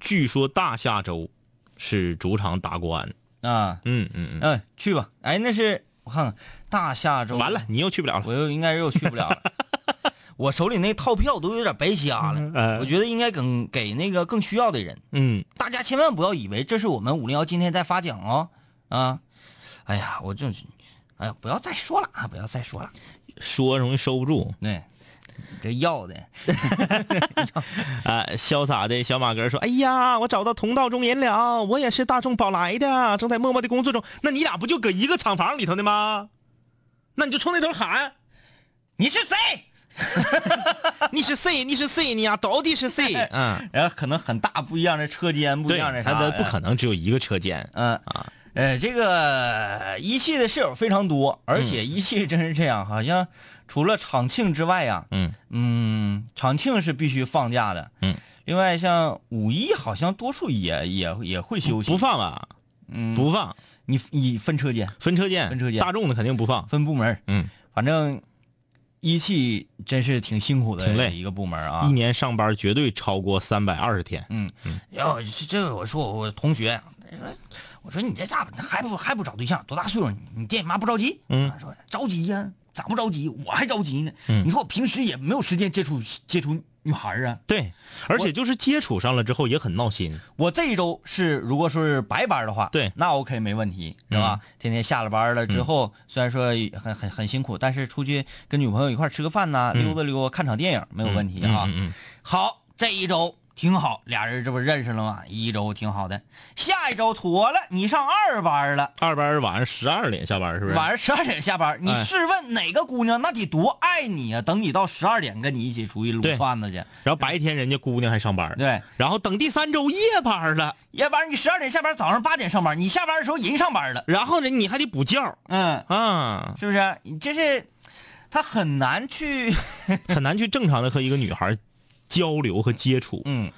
据说大下周是主场打国安。啊。嗯嗯嗯，嗯，去吧。哎，那是我看看大下周完了，你又去不了了。我又应该又去不了了。我手里那套票都有点白瞎了，呃我觉得应该给给那个更需要的人。嗯，大家千万不要以为这是我们五零幺今天在发奖哦，啊，哎呀，我这，哎呀，不要再说了啊，不要再说了，说容易收不住。对，这要的，啊，潇洒的小马哥说：“哎呀，我找到同道中人了，我也是大众宝来的，正在默默的工作中。那你俩不就搁一个厂房里头的吗？那你就冲那头喊，你是谁？你是谁？你是谁？你呀，到底是谁？嗯，然后可能很大不一样的车间，不一，样的啥的，不可能只有一个车间。嗯啊，呃，这个一汽的室友非常多，而嗯且一汽真是这样，好像除了长庆之外呀，嗯嗯，长庆是必须放假的，嗯，另外像五一好像多数也也也会休息，不放吧？嗯，不放，你你分车间分车间，分车间大众的肯定不放。分部门，嗯，反正一汽真是挺辛苦的挺累一个部门啊一，年上班绝对超过三百二十天。嗯，要这这个我说我同学，我说你这咋还不还不找对象？多大岁数？你爹你妈不着急？嗯说着急呀、咋不着急？我还着急呢。嗯你说我平时也没有时间接触接触女孩啊。对，而且就是接触上了之后也很闹心。我这一周是如果说是白班的话，对那 OK 没问题，是吧？天天下了班了之后，虽然说很很很辛苦，但是出去跟女朋友一块吃个饭呐、溜达溜达，看场电影没有问题啊。嗯嗯嗯好，这一周挺好，俩人这不认识了吗？一周挺好的，下一周妥了，你上二班了。二班晚上十二点下班是不是？晚上十二点下班，你哎。试问哪个姑娘那得多爱你啊？等你到十二点跟你一起出去撸串子去，然后白天人家姑娘还上班，对，然后等第三周夜班了，夜班你十二点下班，早上八点上班，你下班的时候人上班了，然后呢你还得补觉嗯，啊，是不是？你这是他很难去，很难去正常的和一个女孩交流和接触。嗯，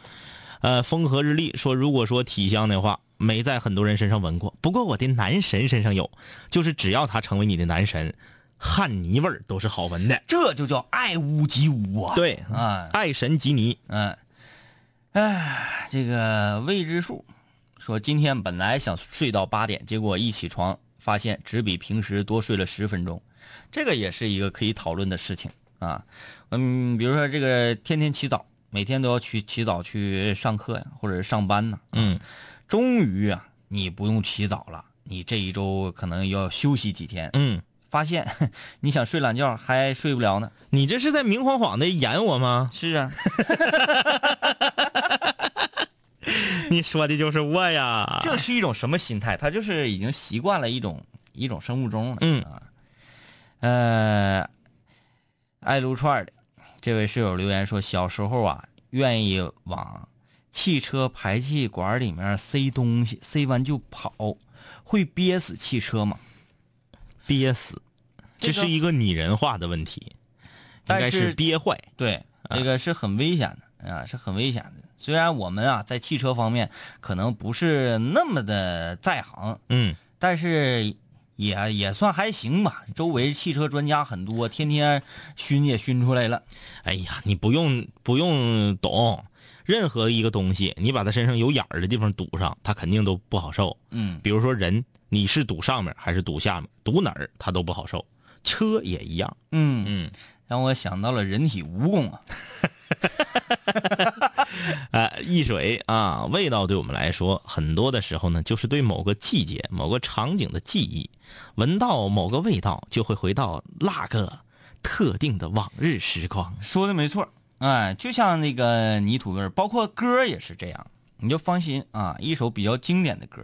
呃，风和日丽说，如果说体香的话，没在很多人身上闻过，不过我的男神身上有，就是只要他成为你的男神，汗泥味儿都是好闻的。这就叫爱屋及乌啊。，对，啊，爱神及你，嗯，哎，这个未知数说，今天本来想睡到八点，结果一起床发现只比平时多睡了十分钟，这个也是一个可以讨论的事情啊。嗯，比如说这个天天起早，每天都要去起早去上课呀，或者是上班呢。嗯，终于啊，你不用起早了，你这一周可能要休息几天。嗯，发现 你想睡懒觉还睡不了呢。你这是在明晃晃的演我吗？是啊，你说的就是我呀。这是一种什么心态？他就是已经习惯了一种一种生物钟了。嗯啊，呃，爱撸串的这位室友留言说，小时候啊，愿意往汽车排气管里面塞东西，塞完就跑，会憋死汽车吗？憋死，这是一个拟人化的问题，应该是憋坏。对，这个是很危险的啊，是很危险的。虽然我们啊在汽车方面可能不是那么的在行，嗯，但是也也算还行吧。周围汽车专家很多，天天熏也熏出来了。哎呀，你不用不用懂，任何一个东西，你把它身上有眼儿的地方堵上，它肯定都不好受。嗯，比如说人，你是堵上面还是堵下面，堵哪儿它都不好受。车也一样。嗯嗯，让我想到了人体蜈蚣啊。呃，一水啊，味道对我们来说，很多的时候呢，就是对某个季节、某个场景的记忆。闻到某个味道，就会回到那个特定的往日时光。说的没错，哎，就像那个泥土味儿，包括歌也是这样，你就放心啊，一首比较经典的歌，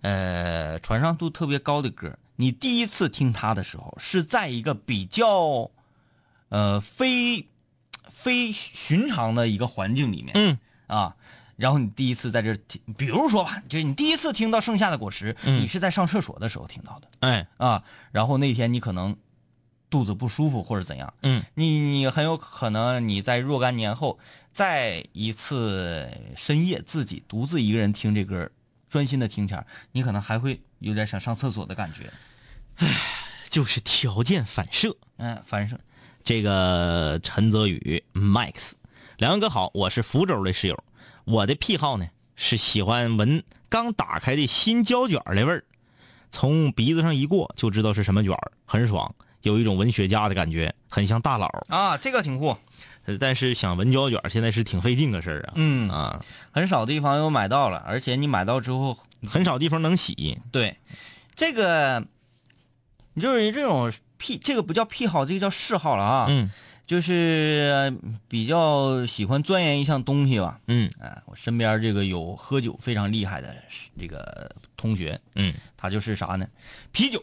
呃，传唱度特别高的歌，你第一次听它的时候是在一个比较，呃，非非寻常的一个环境里面，嗯啊。然后你第一次在这听，比如说吧，就是你第一次听到《盛夏的果实》，嗯你是在上厕所的时候听到的哎，啊。然后那天你可能肚子不舒服或者怎样，嗯，你你很有可能你在若干年后再一次深夜自己独自一个人听这歌，专心的听前，你可能还会有点想上厕所的感觉。就是条件反射。嗯，反正这个陈泽宇 Max，两位哥好，我是福州的室友，我的癖好呢是喜欢闻刚打开的新胶卷儿的味儿，从鼻子上一过就知道是什么卷儿，很爽，有一种文学家的感觉，很像大佬。啊，这个挺酷。呃但是想闻胶卷现在是挺费劲的事儿啊。嗯啊，很少地方有买到了，而且你买到之后，很少地方能洗。对，这个你就是这种癖，这个不叫癖好，这个叫嗜好了啊。嗯就是呃比较喜欢钻研一项东西吧。嗯哎，我身边这个有喝酒非常厉害的这个同学，嗯，他就是啥呢？啤酒，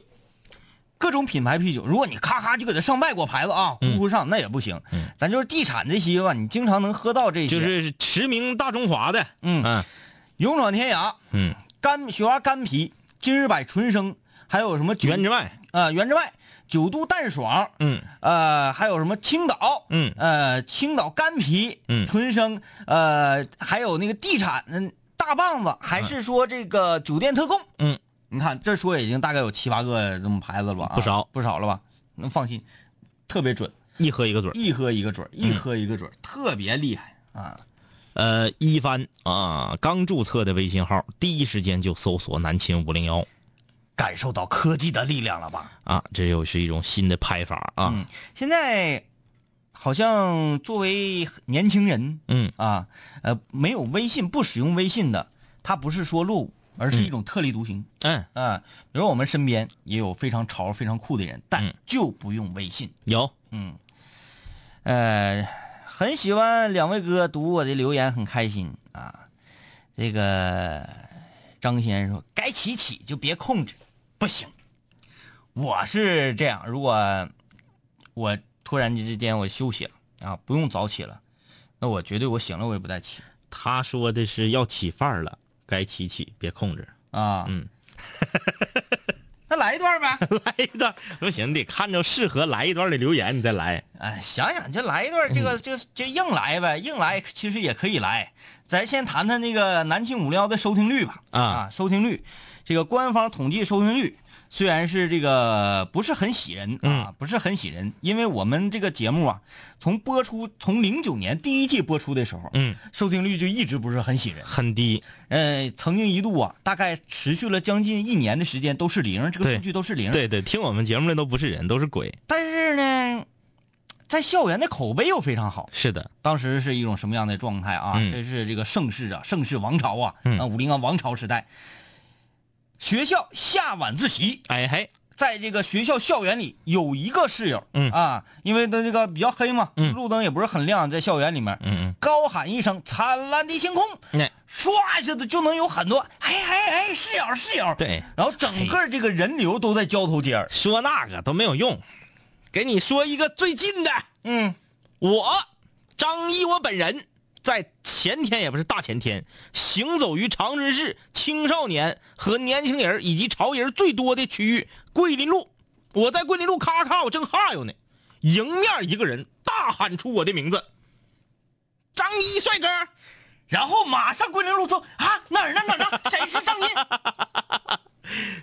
各种品牌啤酒，如果你咔咔就给他上外国牌子啊，呼呼上那也不行。嗯咱就是地产这些吧，你经常能喝到这些，就是驰名大中华的。嗯嗯勇闯天涯，嗯，干雪花干啤、今日百纯生，还有什么九原之外，啊，原之外，九度淡爽，嗯呃，还有什么青岛，嗯呃，青岛干啤，嗯纯生，呃，还有那个地产，嗯，大棒子，还是说这个酒店特供，嗯，你看这说已经大概有七八个这么牌子了吧？啊不少不少了吧？能放心，特别准，一喝一个准。一喝一个准，一喝一个准儿，特别厉害啊！呃，一帆啊，刚注册的微信号，第一时间就搜索南秦五零幺感受到科技的力量了吧？啊，这又是一种新的拍法啊。嗯，现在好像作为年轻人，嗯啊，呃，没有微信不使用微信的，他不是说落伍，而是一种特立独行。嗯，啊，比如我们身边也有非常潮、非常酷的人，但嗯就不用微信。有嗯，呃，很喜欢两位哥读我的留言，很开心啊。这个张先生说：“该起起就别控制，不行。”我是这样，如果我突然之间我休息了啊，不用早起了，那我绝对我醒了我也不带起他说的是要起范儿了，该起起，别控制。啊。嗯，那来一段呗。来一段，不行，得看着适合来一段的留言，你再来。哎，想想就来一段，这个就就硬来呗，硬来其实也可以来。咱先谈谈那个南庆五零幺的收听率吧。啊收听率，这个官方统计收听率虽然是这个不是很喜人啊，不是很喜人，因为我们这个节目啊，从播出从零九年第一季播出的时候，嗯，收听率就一直不是很喜人。很低。呃，曾经一度啊，大概持续了将近一年的时间都是零，这个数据都是零。对对，听我们节目的都不是人，都是鬼。但是呢，在校园的口碑又非常好。是的，当时是一种什么样的状态啊？嗯这是这个盛世啊，盛世王朝啊，嗯啊，武林啊王朝时代。学校下晚自习，哎嘿，在这个学校校园里有一个室友，嗯。啊，因为他这个比较黑嘛，嗯。路灯也不是很亮，在校园里面，嗯高喊一声“灿烂的星空”，嗯，哎，唰一下子就能有很多，哎哎哎，室友室友，对，然后整个这个人流都在交头接耳，说那个都没有用，给你说一个最近的，嗯，我张一我本人在前天也不是大前天，行走于长春市青少年和年轻人以及潮人最多的区域桂林路，我在桂林路咔咔我正哈悠呢，迎面一个人大喊出我的名字，张一帅哥，然后马上桂林路说啊哪儿呢哪儿呢？谁是张一？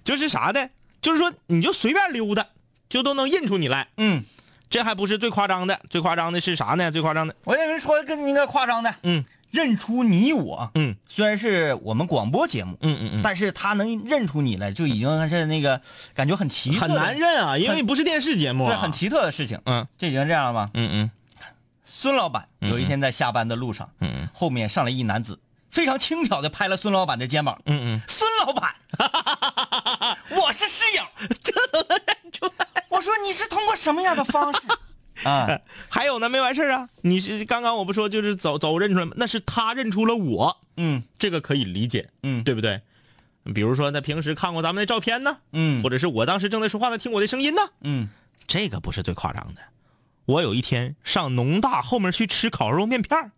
就是啥的，就是说你就随便溜达，就都能认出你来。嗯，这还不是最夸张的，最夸张的是啥呢？最夸张的，我跟你说更那个夸张的，嗯。认出你我，嗯。虽然是我们广播节目，嗯嗯嗯，但是他能认出你来，就已经是那个感觉很奇特，很难认啊，因为不是电视节目、啊，对很奇特的事情。嗯。这已经这样了吗？嗯嗯。孙老板有一天在下班的路上，嗯嗯。后面上来一男子，非常轻巧的拍了孙老板的肩膀。嗯嗯，孙老板，我是室友，这都说你是通过什么样的方式 啊，还有呢，没完事儿啊！你是刚刚我不说就是走走认出来吗？那是他认出了我，嗯这个可以理解，嗯对不对？比如说他平时看过咱们的照片呢，嗯或者是我当时正在说话，他听我的声音呢，嗯这个不是最夸张的。我有一天上农大后面去吃烤肉面片儿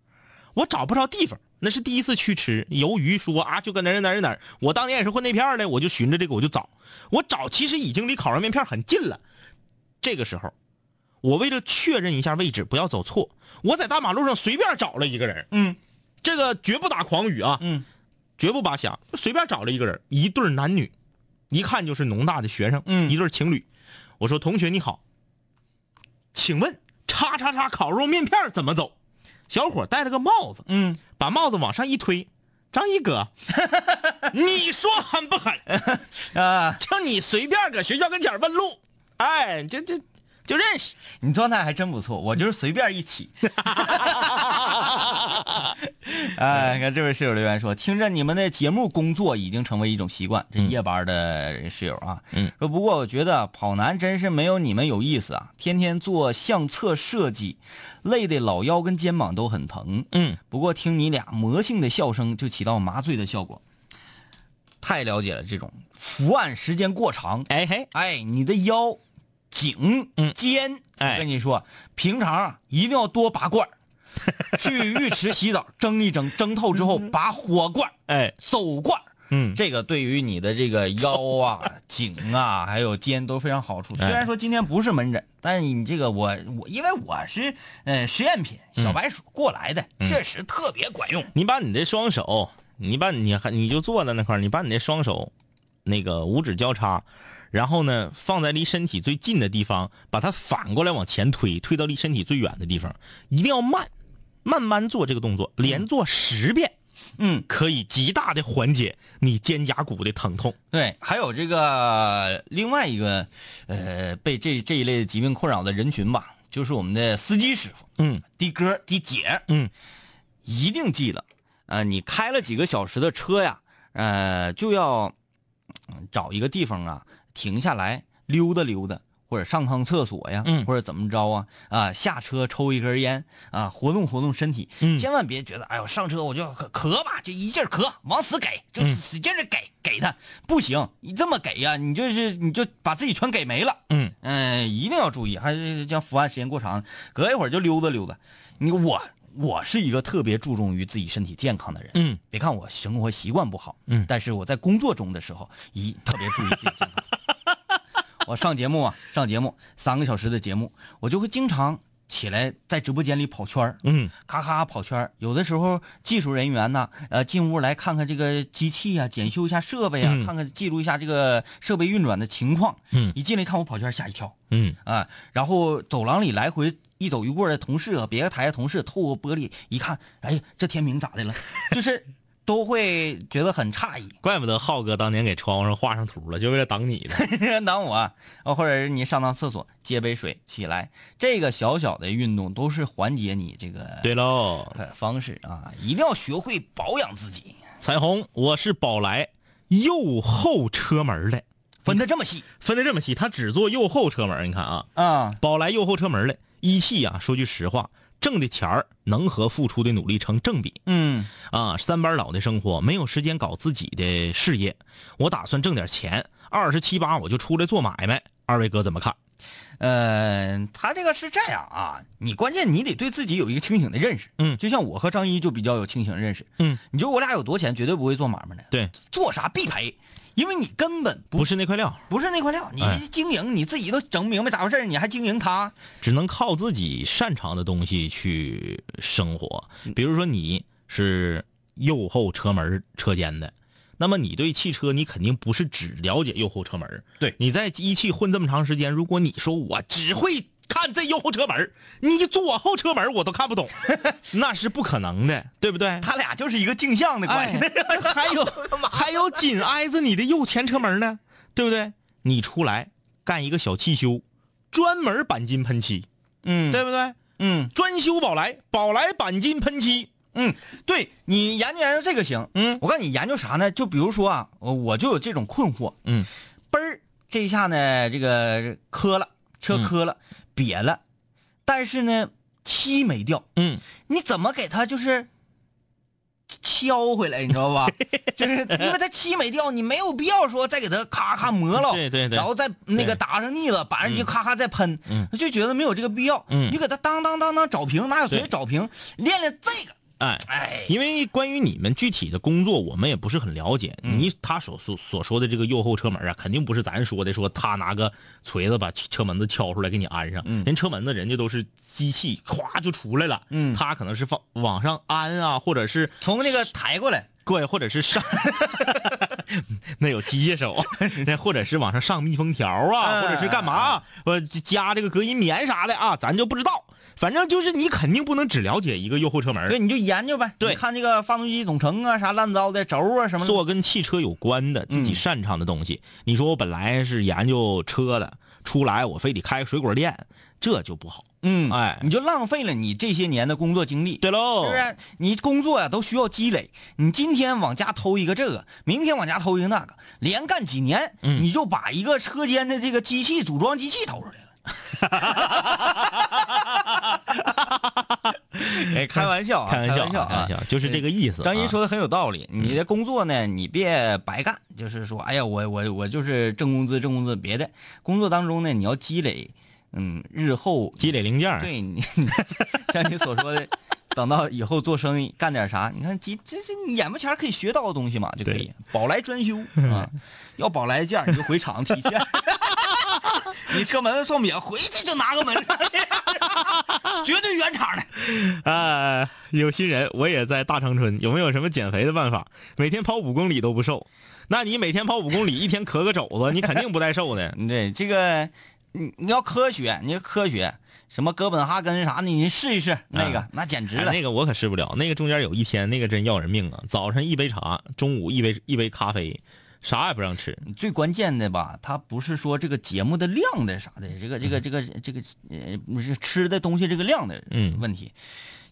我找不着地方，那是第一次去吃。由于说啊，就搁哪儿哪儿哪儿，我当年也是混那片儿的，我就寻着这个我就找，我找其实已经离烤肉面片很近了。这个时候，我为了确认一下位置，不要走错，我在大马路上随便找了一个人，嗯，这个绝不打诳语啊，嗯，绝不扒瞎，随便找了一个人，一对男女，一看就是农大的学生，嗯。一对情侣。我说同学你好，请问叉叉叉烤肉面片怎么走？小伙戴了个帽子，嗯，把帽子往上一推，张一哥，你说狠不狠？啊，就你随便搁学校跟前问路，哎，就就就认识。你状态还真不错，我就是随便一起。哎，你看这位室友留言说，听着你们的节目，工作已经成为一种习惯。这夜班的室友啊，嗯，说不过我觉得跑男真是没有你们有意思啊，天天做相册设计，累得老腰跟肩膀都很疼。嗯，不过听你俩魔性的笑声就起到麻醉的效果。太了解了，这种伏案时间过长，哎嘿，哎，你的腰、颈、肩，哎。我跟你说，平常啊一定要多拔罐儿 去浴池洗澡，蒸一蒸，蒸透之后拔火罐儿哎，走罐儿嗯，这个对于你的这个腰啊、颈啊，还有肩都非常好处。虽然说今天不是门诊，但是你这个我我因为我是呃实验品小白鼠过来的，确实特别管用。你把你的双手，你把你还你就坐在那块儿，你把你的双手，那个五指交叉，然后呢放在离身体最近的地方，把它反过来往前推，推到离身体最远的地方，一定要慢，慢慢做这个动作，连做十遍，嗯，可以极大的缓解你肩胛骨的疼痛。对，还有这个另外一个，呃，被这这一类疾病困扰的人群吧，就是我们的司机师傅，嗯，的哥的姐，嗯，一定记得，呃，你开了几个小时的车呀，呃，就要嗯找一个地方啊，停下来溜达溜达，或者上趟厕所呀，嗯。或者怎么着啊，啊，下车抽一根烟啊，活动活动身体，嗯。千万别觉得，哎呦，上车我就咳咳吧，就一劲儿咳，往死给，就嗯。使劲的给给他，不行，你这么给呀，你就是你就把自己全给没了。嗯。嗯，一定要注意，还是像伏案时间过长，隔一会儿就溜达溜达。你我我是一个特别注重于自己身体健康的人，嗯，别看我生活习惯不好，嗯。但是我在工作中的时候，一特别注意自己。我上节目啊，上节目三个小时的节目，我就会经常起来在直播间里跑圈儿嗯咔咔跑圈儿有的时候技术人员呢，呃，进屋来看看这个机器啊、检修一下设备啊，嗯看看记录一下这个设备运转的情况。嗯一进来看我跑圈儿，吓一跳嗯啊！然后走廊里来回一走一过的同事啊别的台的同事，透过玻璃一看，哎呀，这天明咋的了？就是都会觉得很诧异。怪不得浩哥当年给窗户上画上图了，就为了挡你的。挡我啊，或者是你上趟厕所接杯水起来，这个小小的运动都是缓解你这个对喽，呃方式啊，一定要学会保养自己。彩虹，我是宝来右后车门的，分的这么细，分的这么细，他只做右后车门。你看啊，啊，宝来右后车门的一汽啊，说句实话，挣的钱儿能和付出的努力成正比。嗯啊，三班倒的生活，没有时间搞自己的事业。我打算挣点钱，二十七八我就出来做买卖。二位哥怎么看？呃，他这个是这样啊，你关键你得对自己有一个清醒的认识。嗯就像我和张一就比较有清醒的认识。嗯，你说我俩有多钱，绝对不会做买卖的。对，做啥必赔，因为你根本不不是那块料，不是那块料，你哎经营你自己都整不明白咋回事儿你还经营它？只能靠自己擅长的东西去生活。嗯比如说你是右后车门车间的，那么你对汽车你肯定不是只了解右后车门。对你在一汽混这么长时间，如果你说我只会看这右后车门，你左后车门我都看不懂，那是不可能的，对不对？他俩就是一个镜像的关系。哎还有 还有紧挨着你的右前车门呢，对不对？你出来干一个小汽修，专门钣金喷漆，嗯，对不对？嗯专修宝来，宝来钣金喷漆，嗯，对你研究研究这个行。嗯我告诉你研究啥呢？就比如说啊，我我就有这种困惑。嗯，嘣儿这一下呢，这个磕了，车磕了，瘪了，但是呢漆没掉，嗯，你怎么给它就是敲回来，你知道吧？就是因为它漆没掉，你没有必要说再给它咔咔磨了，对对对。然后再那个打上腻子，板上去咔咔再喷，嗯。就觉得没有这个必要。嗯。你给它当当当当找平，哪有谁对找平？练练这个，哎，哎，因为关于你们具体的工作，我们也不是很了解。嗯你他所所所说的这个右后车门啊，肯定不是咱说的，说他拿个锤子把车门子敲出来给你安上。嗯人车门子人家都是机器，咵就出来了。嗯他可能是放往上安啊，或者是从那个抬过来，对，或者是上，那有机械手，那或者是往上上密封条啊，嗯或者是干嘛，呃，加这个隔音棉啥的啊，咱就不知道。反正就是你肯定不能只了解一个右后车门，对，你就研究呗。对看这个发动机总成啊，啥乱糟的轴啊什么的。做跟汽车有关的自己擅长的东西。你说我本来是研究车的，出来我非得开水果店，这就不好。嗯，哎你就浪费了你这些年的工作经历。对喽，是不是？你工作呀、都需要积累。你今天往家偷一个这个，明天往家偷一个那个，连干几年，嗯你就把一个车间的这个机器组装机器偷出来了。哎，开玩笑啊，开玩笑，啊，开玩笑，就是这个意思啊。张一说的很有道理，你的工作呢，你别白干，就是说，哎呀，我我我就是挣工资挣工资，别的工作当中呢，你要积累，嗯，日后积累零件，对你，像你所说的，等到以后做生意干点啥，你看积这是你眼巴前可以学到的东西嘛，就可以。宝来专修啊，要宝来件儿你就回厂提现，你车门送不了，回去就拿个门上，绝对原厂的。啊，有新人，我也在大长春，有没有什么减肥的办法？每天跑五公里都不瘦，那你每天跑五公里，一天咳个肘子，你肯定不带瘦的。对这个，你你要科学，你要科学，什么哥本哈根啥的，你试一试那个，那简直了。哎那个我可试不了，那个中间有一天，那个真要人命啊！早晨一杯茶，中午一杯一杯咖啡，啥也不让吃。最关键的吧，他不是说这个节目的量的啥的，这个这个这个这个呃，不是吃的东西这个量的嗯问题。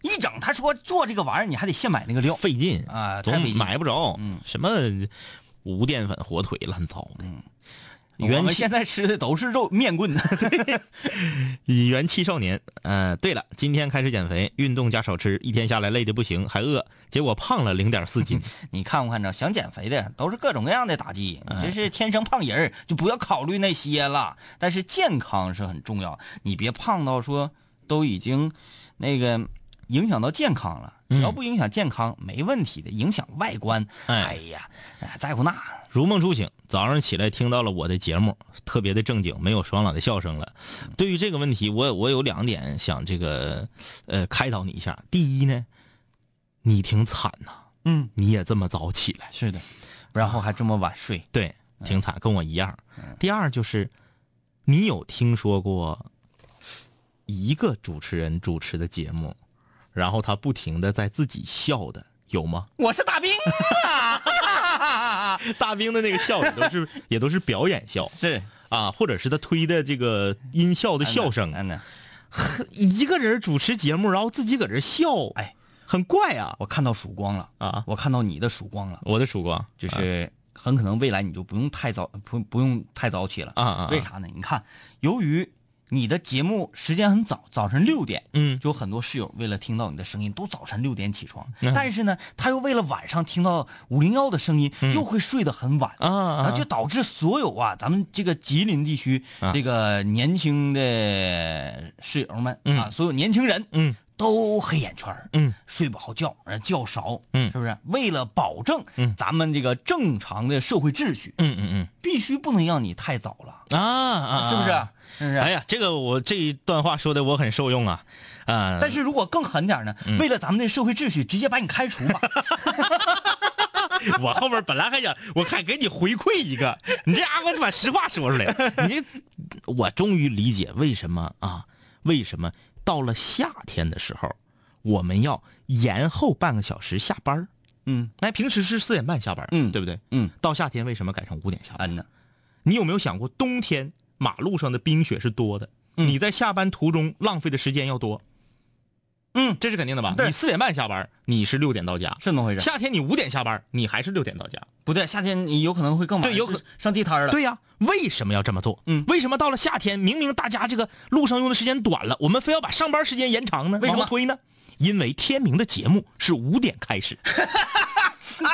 一整他说做这个玩意儿，你还得现买那个料，费劲啊，太总买不着。嗯什么无淀粉火腿乱糟的。元气们现在吃的都是肉面棍，元气少年。呃，对了，今天开始减肥，运动加少吃，一天下来累的不行，还饿，结果胖了零点四斤。你看不看着？想减肥的都是各种各样的打击，哎你这是天生胖人儿就不要考虑那些了。但是健康是很重要，你别胖到说都已经那个影响到健康了。只要不影响健康，没问题的。影响外观，哎呀，哎在乎那。如梦初醒，早上起来听到了我的节目，特别的正经，没有爽朗的笑声了。对于这个问题，我我有两点想这个呃开导你一下。第一呢，你挺惨呐、嗯，你也这么早起来，是的，然后还这么晚睡，对，挺惨，跟我一样。第二就是，你有听说过一个主持人主持的节目，然后他不停的在自己笑的，有吗？我是大兵啊！大兵的那个笑也都是 也都是表演笑，是。啊，或者是他推的这个音效的笑声，嗯呢，一个人主持节目，然后自己搁这笑，哎，很怪啊。我看到曙光了。啊！我看到你的曙光了，我的曙光。就是很可能未来你就不用太早不不用太早起了。啊。为啥呢？你看，由于你的节目时间很早，早晨六点，嗯。就有很多室友为了听到你的声音，都早晨六点起床。嗯。但是呢，他又为了晚上听到五零幺的声音，又会睡得很晚。啊就导致所有啊，咱们这个吉林地区、啊。这个年轻的室友们、嗯。啊，所有年轻人，嗯都黑眼圈嗯睡不好觉，呃觉少，嗯是不是？为了保证嗯咱们这个正常的社会秩序，嗯嗯嗯必须不能让你太早了，嗯啊啊，是不是？是不是？哎呀，这个我这一段话说的我很受用啊，啊，但是如果更狠点呢？嗯为了咱们的社会秩序，直接把你开除吧。我后面本来还想，我还给你回馈一个，你这家伙就把实话说出来。你这，我终于理解为什么啊？为什么到了夏天的时候，我们要延后半个小时下班儿嗯哎，平时是四点半下班，嗯对不对？嗯，到夏天为什么改成五点下班？嗯呢，你有没有想过，冬天马路上的冰雪是多的，嗯你在下班途中浪费的时间要多。嗯，这是肯定的吧？你四点半下班，你是六点到家。是那么回事。夏天你五点下班，你还是六点到家。不对，夏天你有可能会更晚，对有可能上地摊了。对呀、为什么要这么做？嗯为什么到了夏天，明明大家这个路上用的时间短了，我们非要把上班时间延长呢？为什么推呢？因为天明的节目是五点开始。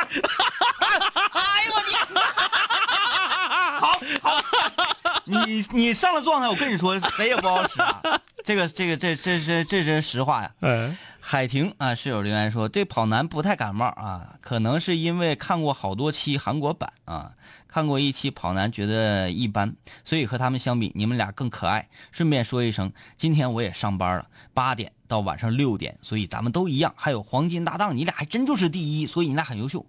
你你上了状态，我跟你说，谁也不好使啊。这个这个这这这这是实话呀。嗯，海婷啊，室友留言说对跑男不太感冒啊，可能是因为看过好多期韩国版啊，看过一期跑男觉得一般，所以和他们相比，你们俩更可爱。顺便说一声，今天我也上班了，八点到晚上六点，所以咱们都一样。还有黄金搭档，你俩还真就是第一，所以你俩很优秀。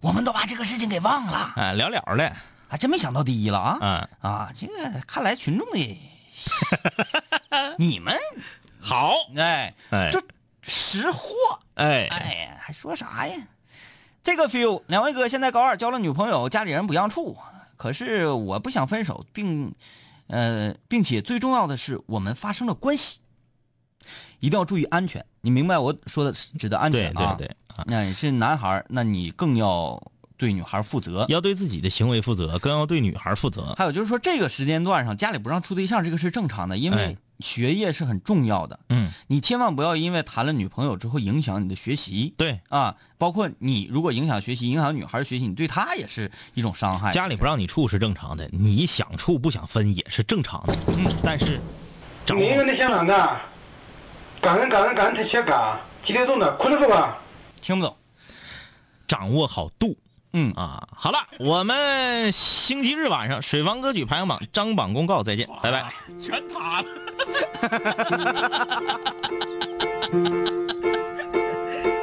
我们都把这个事情给忘了，哎，聊聊了。还真没想到第一了啊！嗯啊，这个看来群众的 你们好，哎哎就识货。哎哎呀，还说啥呀？这个 feel，两位哥现在高二交了女朋友，家里人不让处，可是我不想分手，并呃，并且最重要的是，我们发生了关系，一定要注意安全。你明白我说的指的安全啊？对对对，啊那你是男孩，那你更要对女孩负责。要对自己的行为负责，更要对女孩负责。还有就是说，这个时间段上家里不让处对象，这个是正常的，因为哎学业是很重要的。嗯，你千万不要因为谈了女朋友之后影响你的学习。对啊，包括你如果影响学习，影响女孩学习，你对她也是一种伤害。家里不让你处是正常的，你想处不想分也是正常的。嗯，但是掌握你个你想啷个？干人干人干才起干，几点钟的？困得住吧？听不懂。掌握好度。嗯。啊，好了，我们星期日晚上水房歌曲排行榜张榜公告再见，拜拜。全塌了。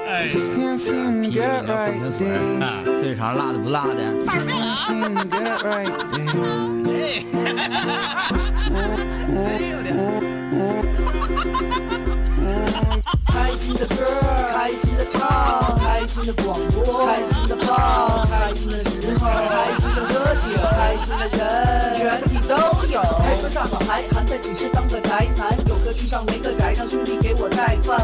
哎，批评聊朋友村啊，碎肠辣的不辣的。开心的歌，开心的唱，开心的广播，开心的胖，开心的时候，开心的喝酒，开心的人，全体都有。开车上好还还在寝室当个宅男，有个去上没个宅，让兄弟给我带饭，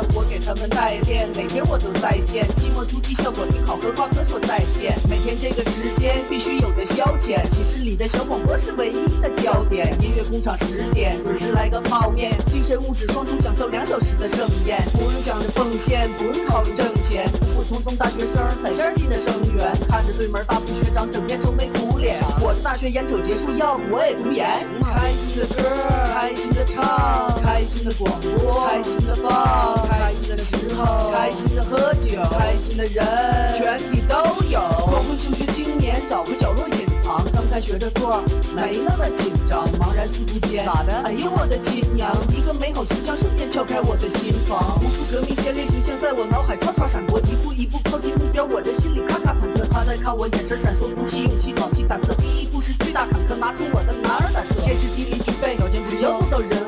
他们代练，每天我都在线，期末突击效果挺好，和挂科说再见。每天这个时间必须有的消遣，寝室里的小广播是唯一的焦点。音乐工厂十点准时来个泡面，精神物质双重享受两小时的盛宴，不用想着奉献，不用考虑挣钱，普普通通大学生踩线进的生源，看着对门大副学长整天愁眉苦脸，我的大学眼瞅结束，要不我也读研。开心的歌，开心的唱，开心的广播，开心的放，开心的时候，开心的喝酒，开心的人，全体都有。光棍求学青年找个角落隐藏，刚开学的座没那么紧张，茫然四顾间，咋的？哎呦我的亲娘！一个美好形象瞬间敲开我的心房，无数革命先烈形象在我脑海唰唰闪过，一步一步靠近目标，我的心里咔咔忐忑。他在看我，眼神闪烁，鼓起勇气，壮起胆子，第一步是巨大坎坷，拿出我的男儿胆色，天时地利具备，条件只要做到人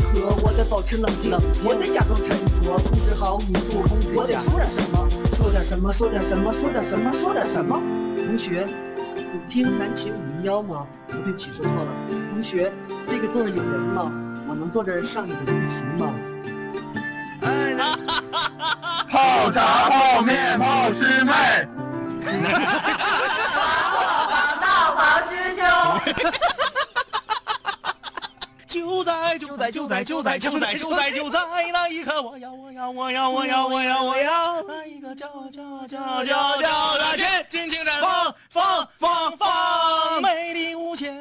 保持冷静，我得假装沉着，控制好语速，控制下我得说点什么，说点什么，说点什么，说点什么，说点什么。同学，你听南秦五零幺吗？不对不起，说错了。同学，这个座有人吗？我能坐这儿上你的自习吗？哈哈哈泡茶、泡面、泡师妹。哈哈大王师兄。就在就在就在就在就在就在就在那一刻，我要我要我要我要我要我要那一个叫叫叫叫叫的心，尽情绽放放放放，美丽无限，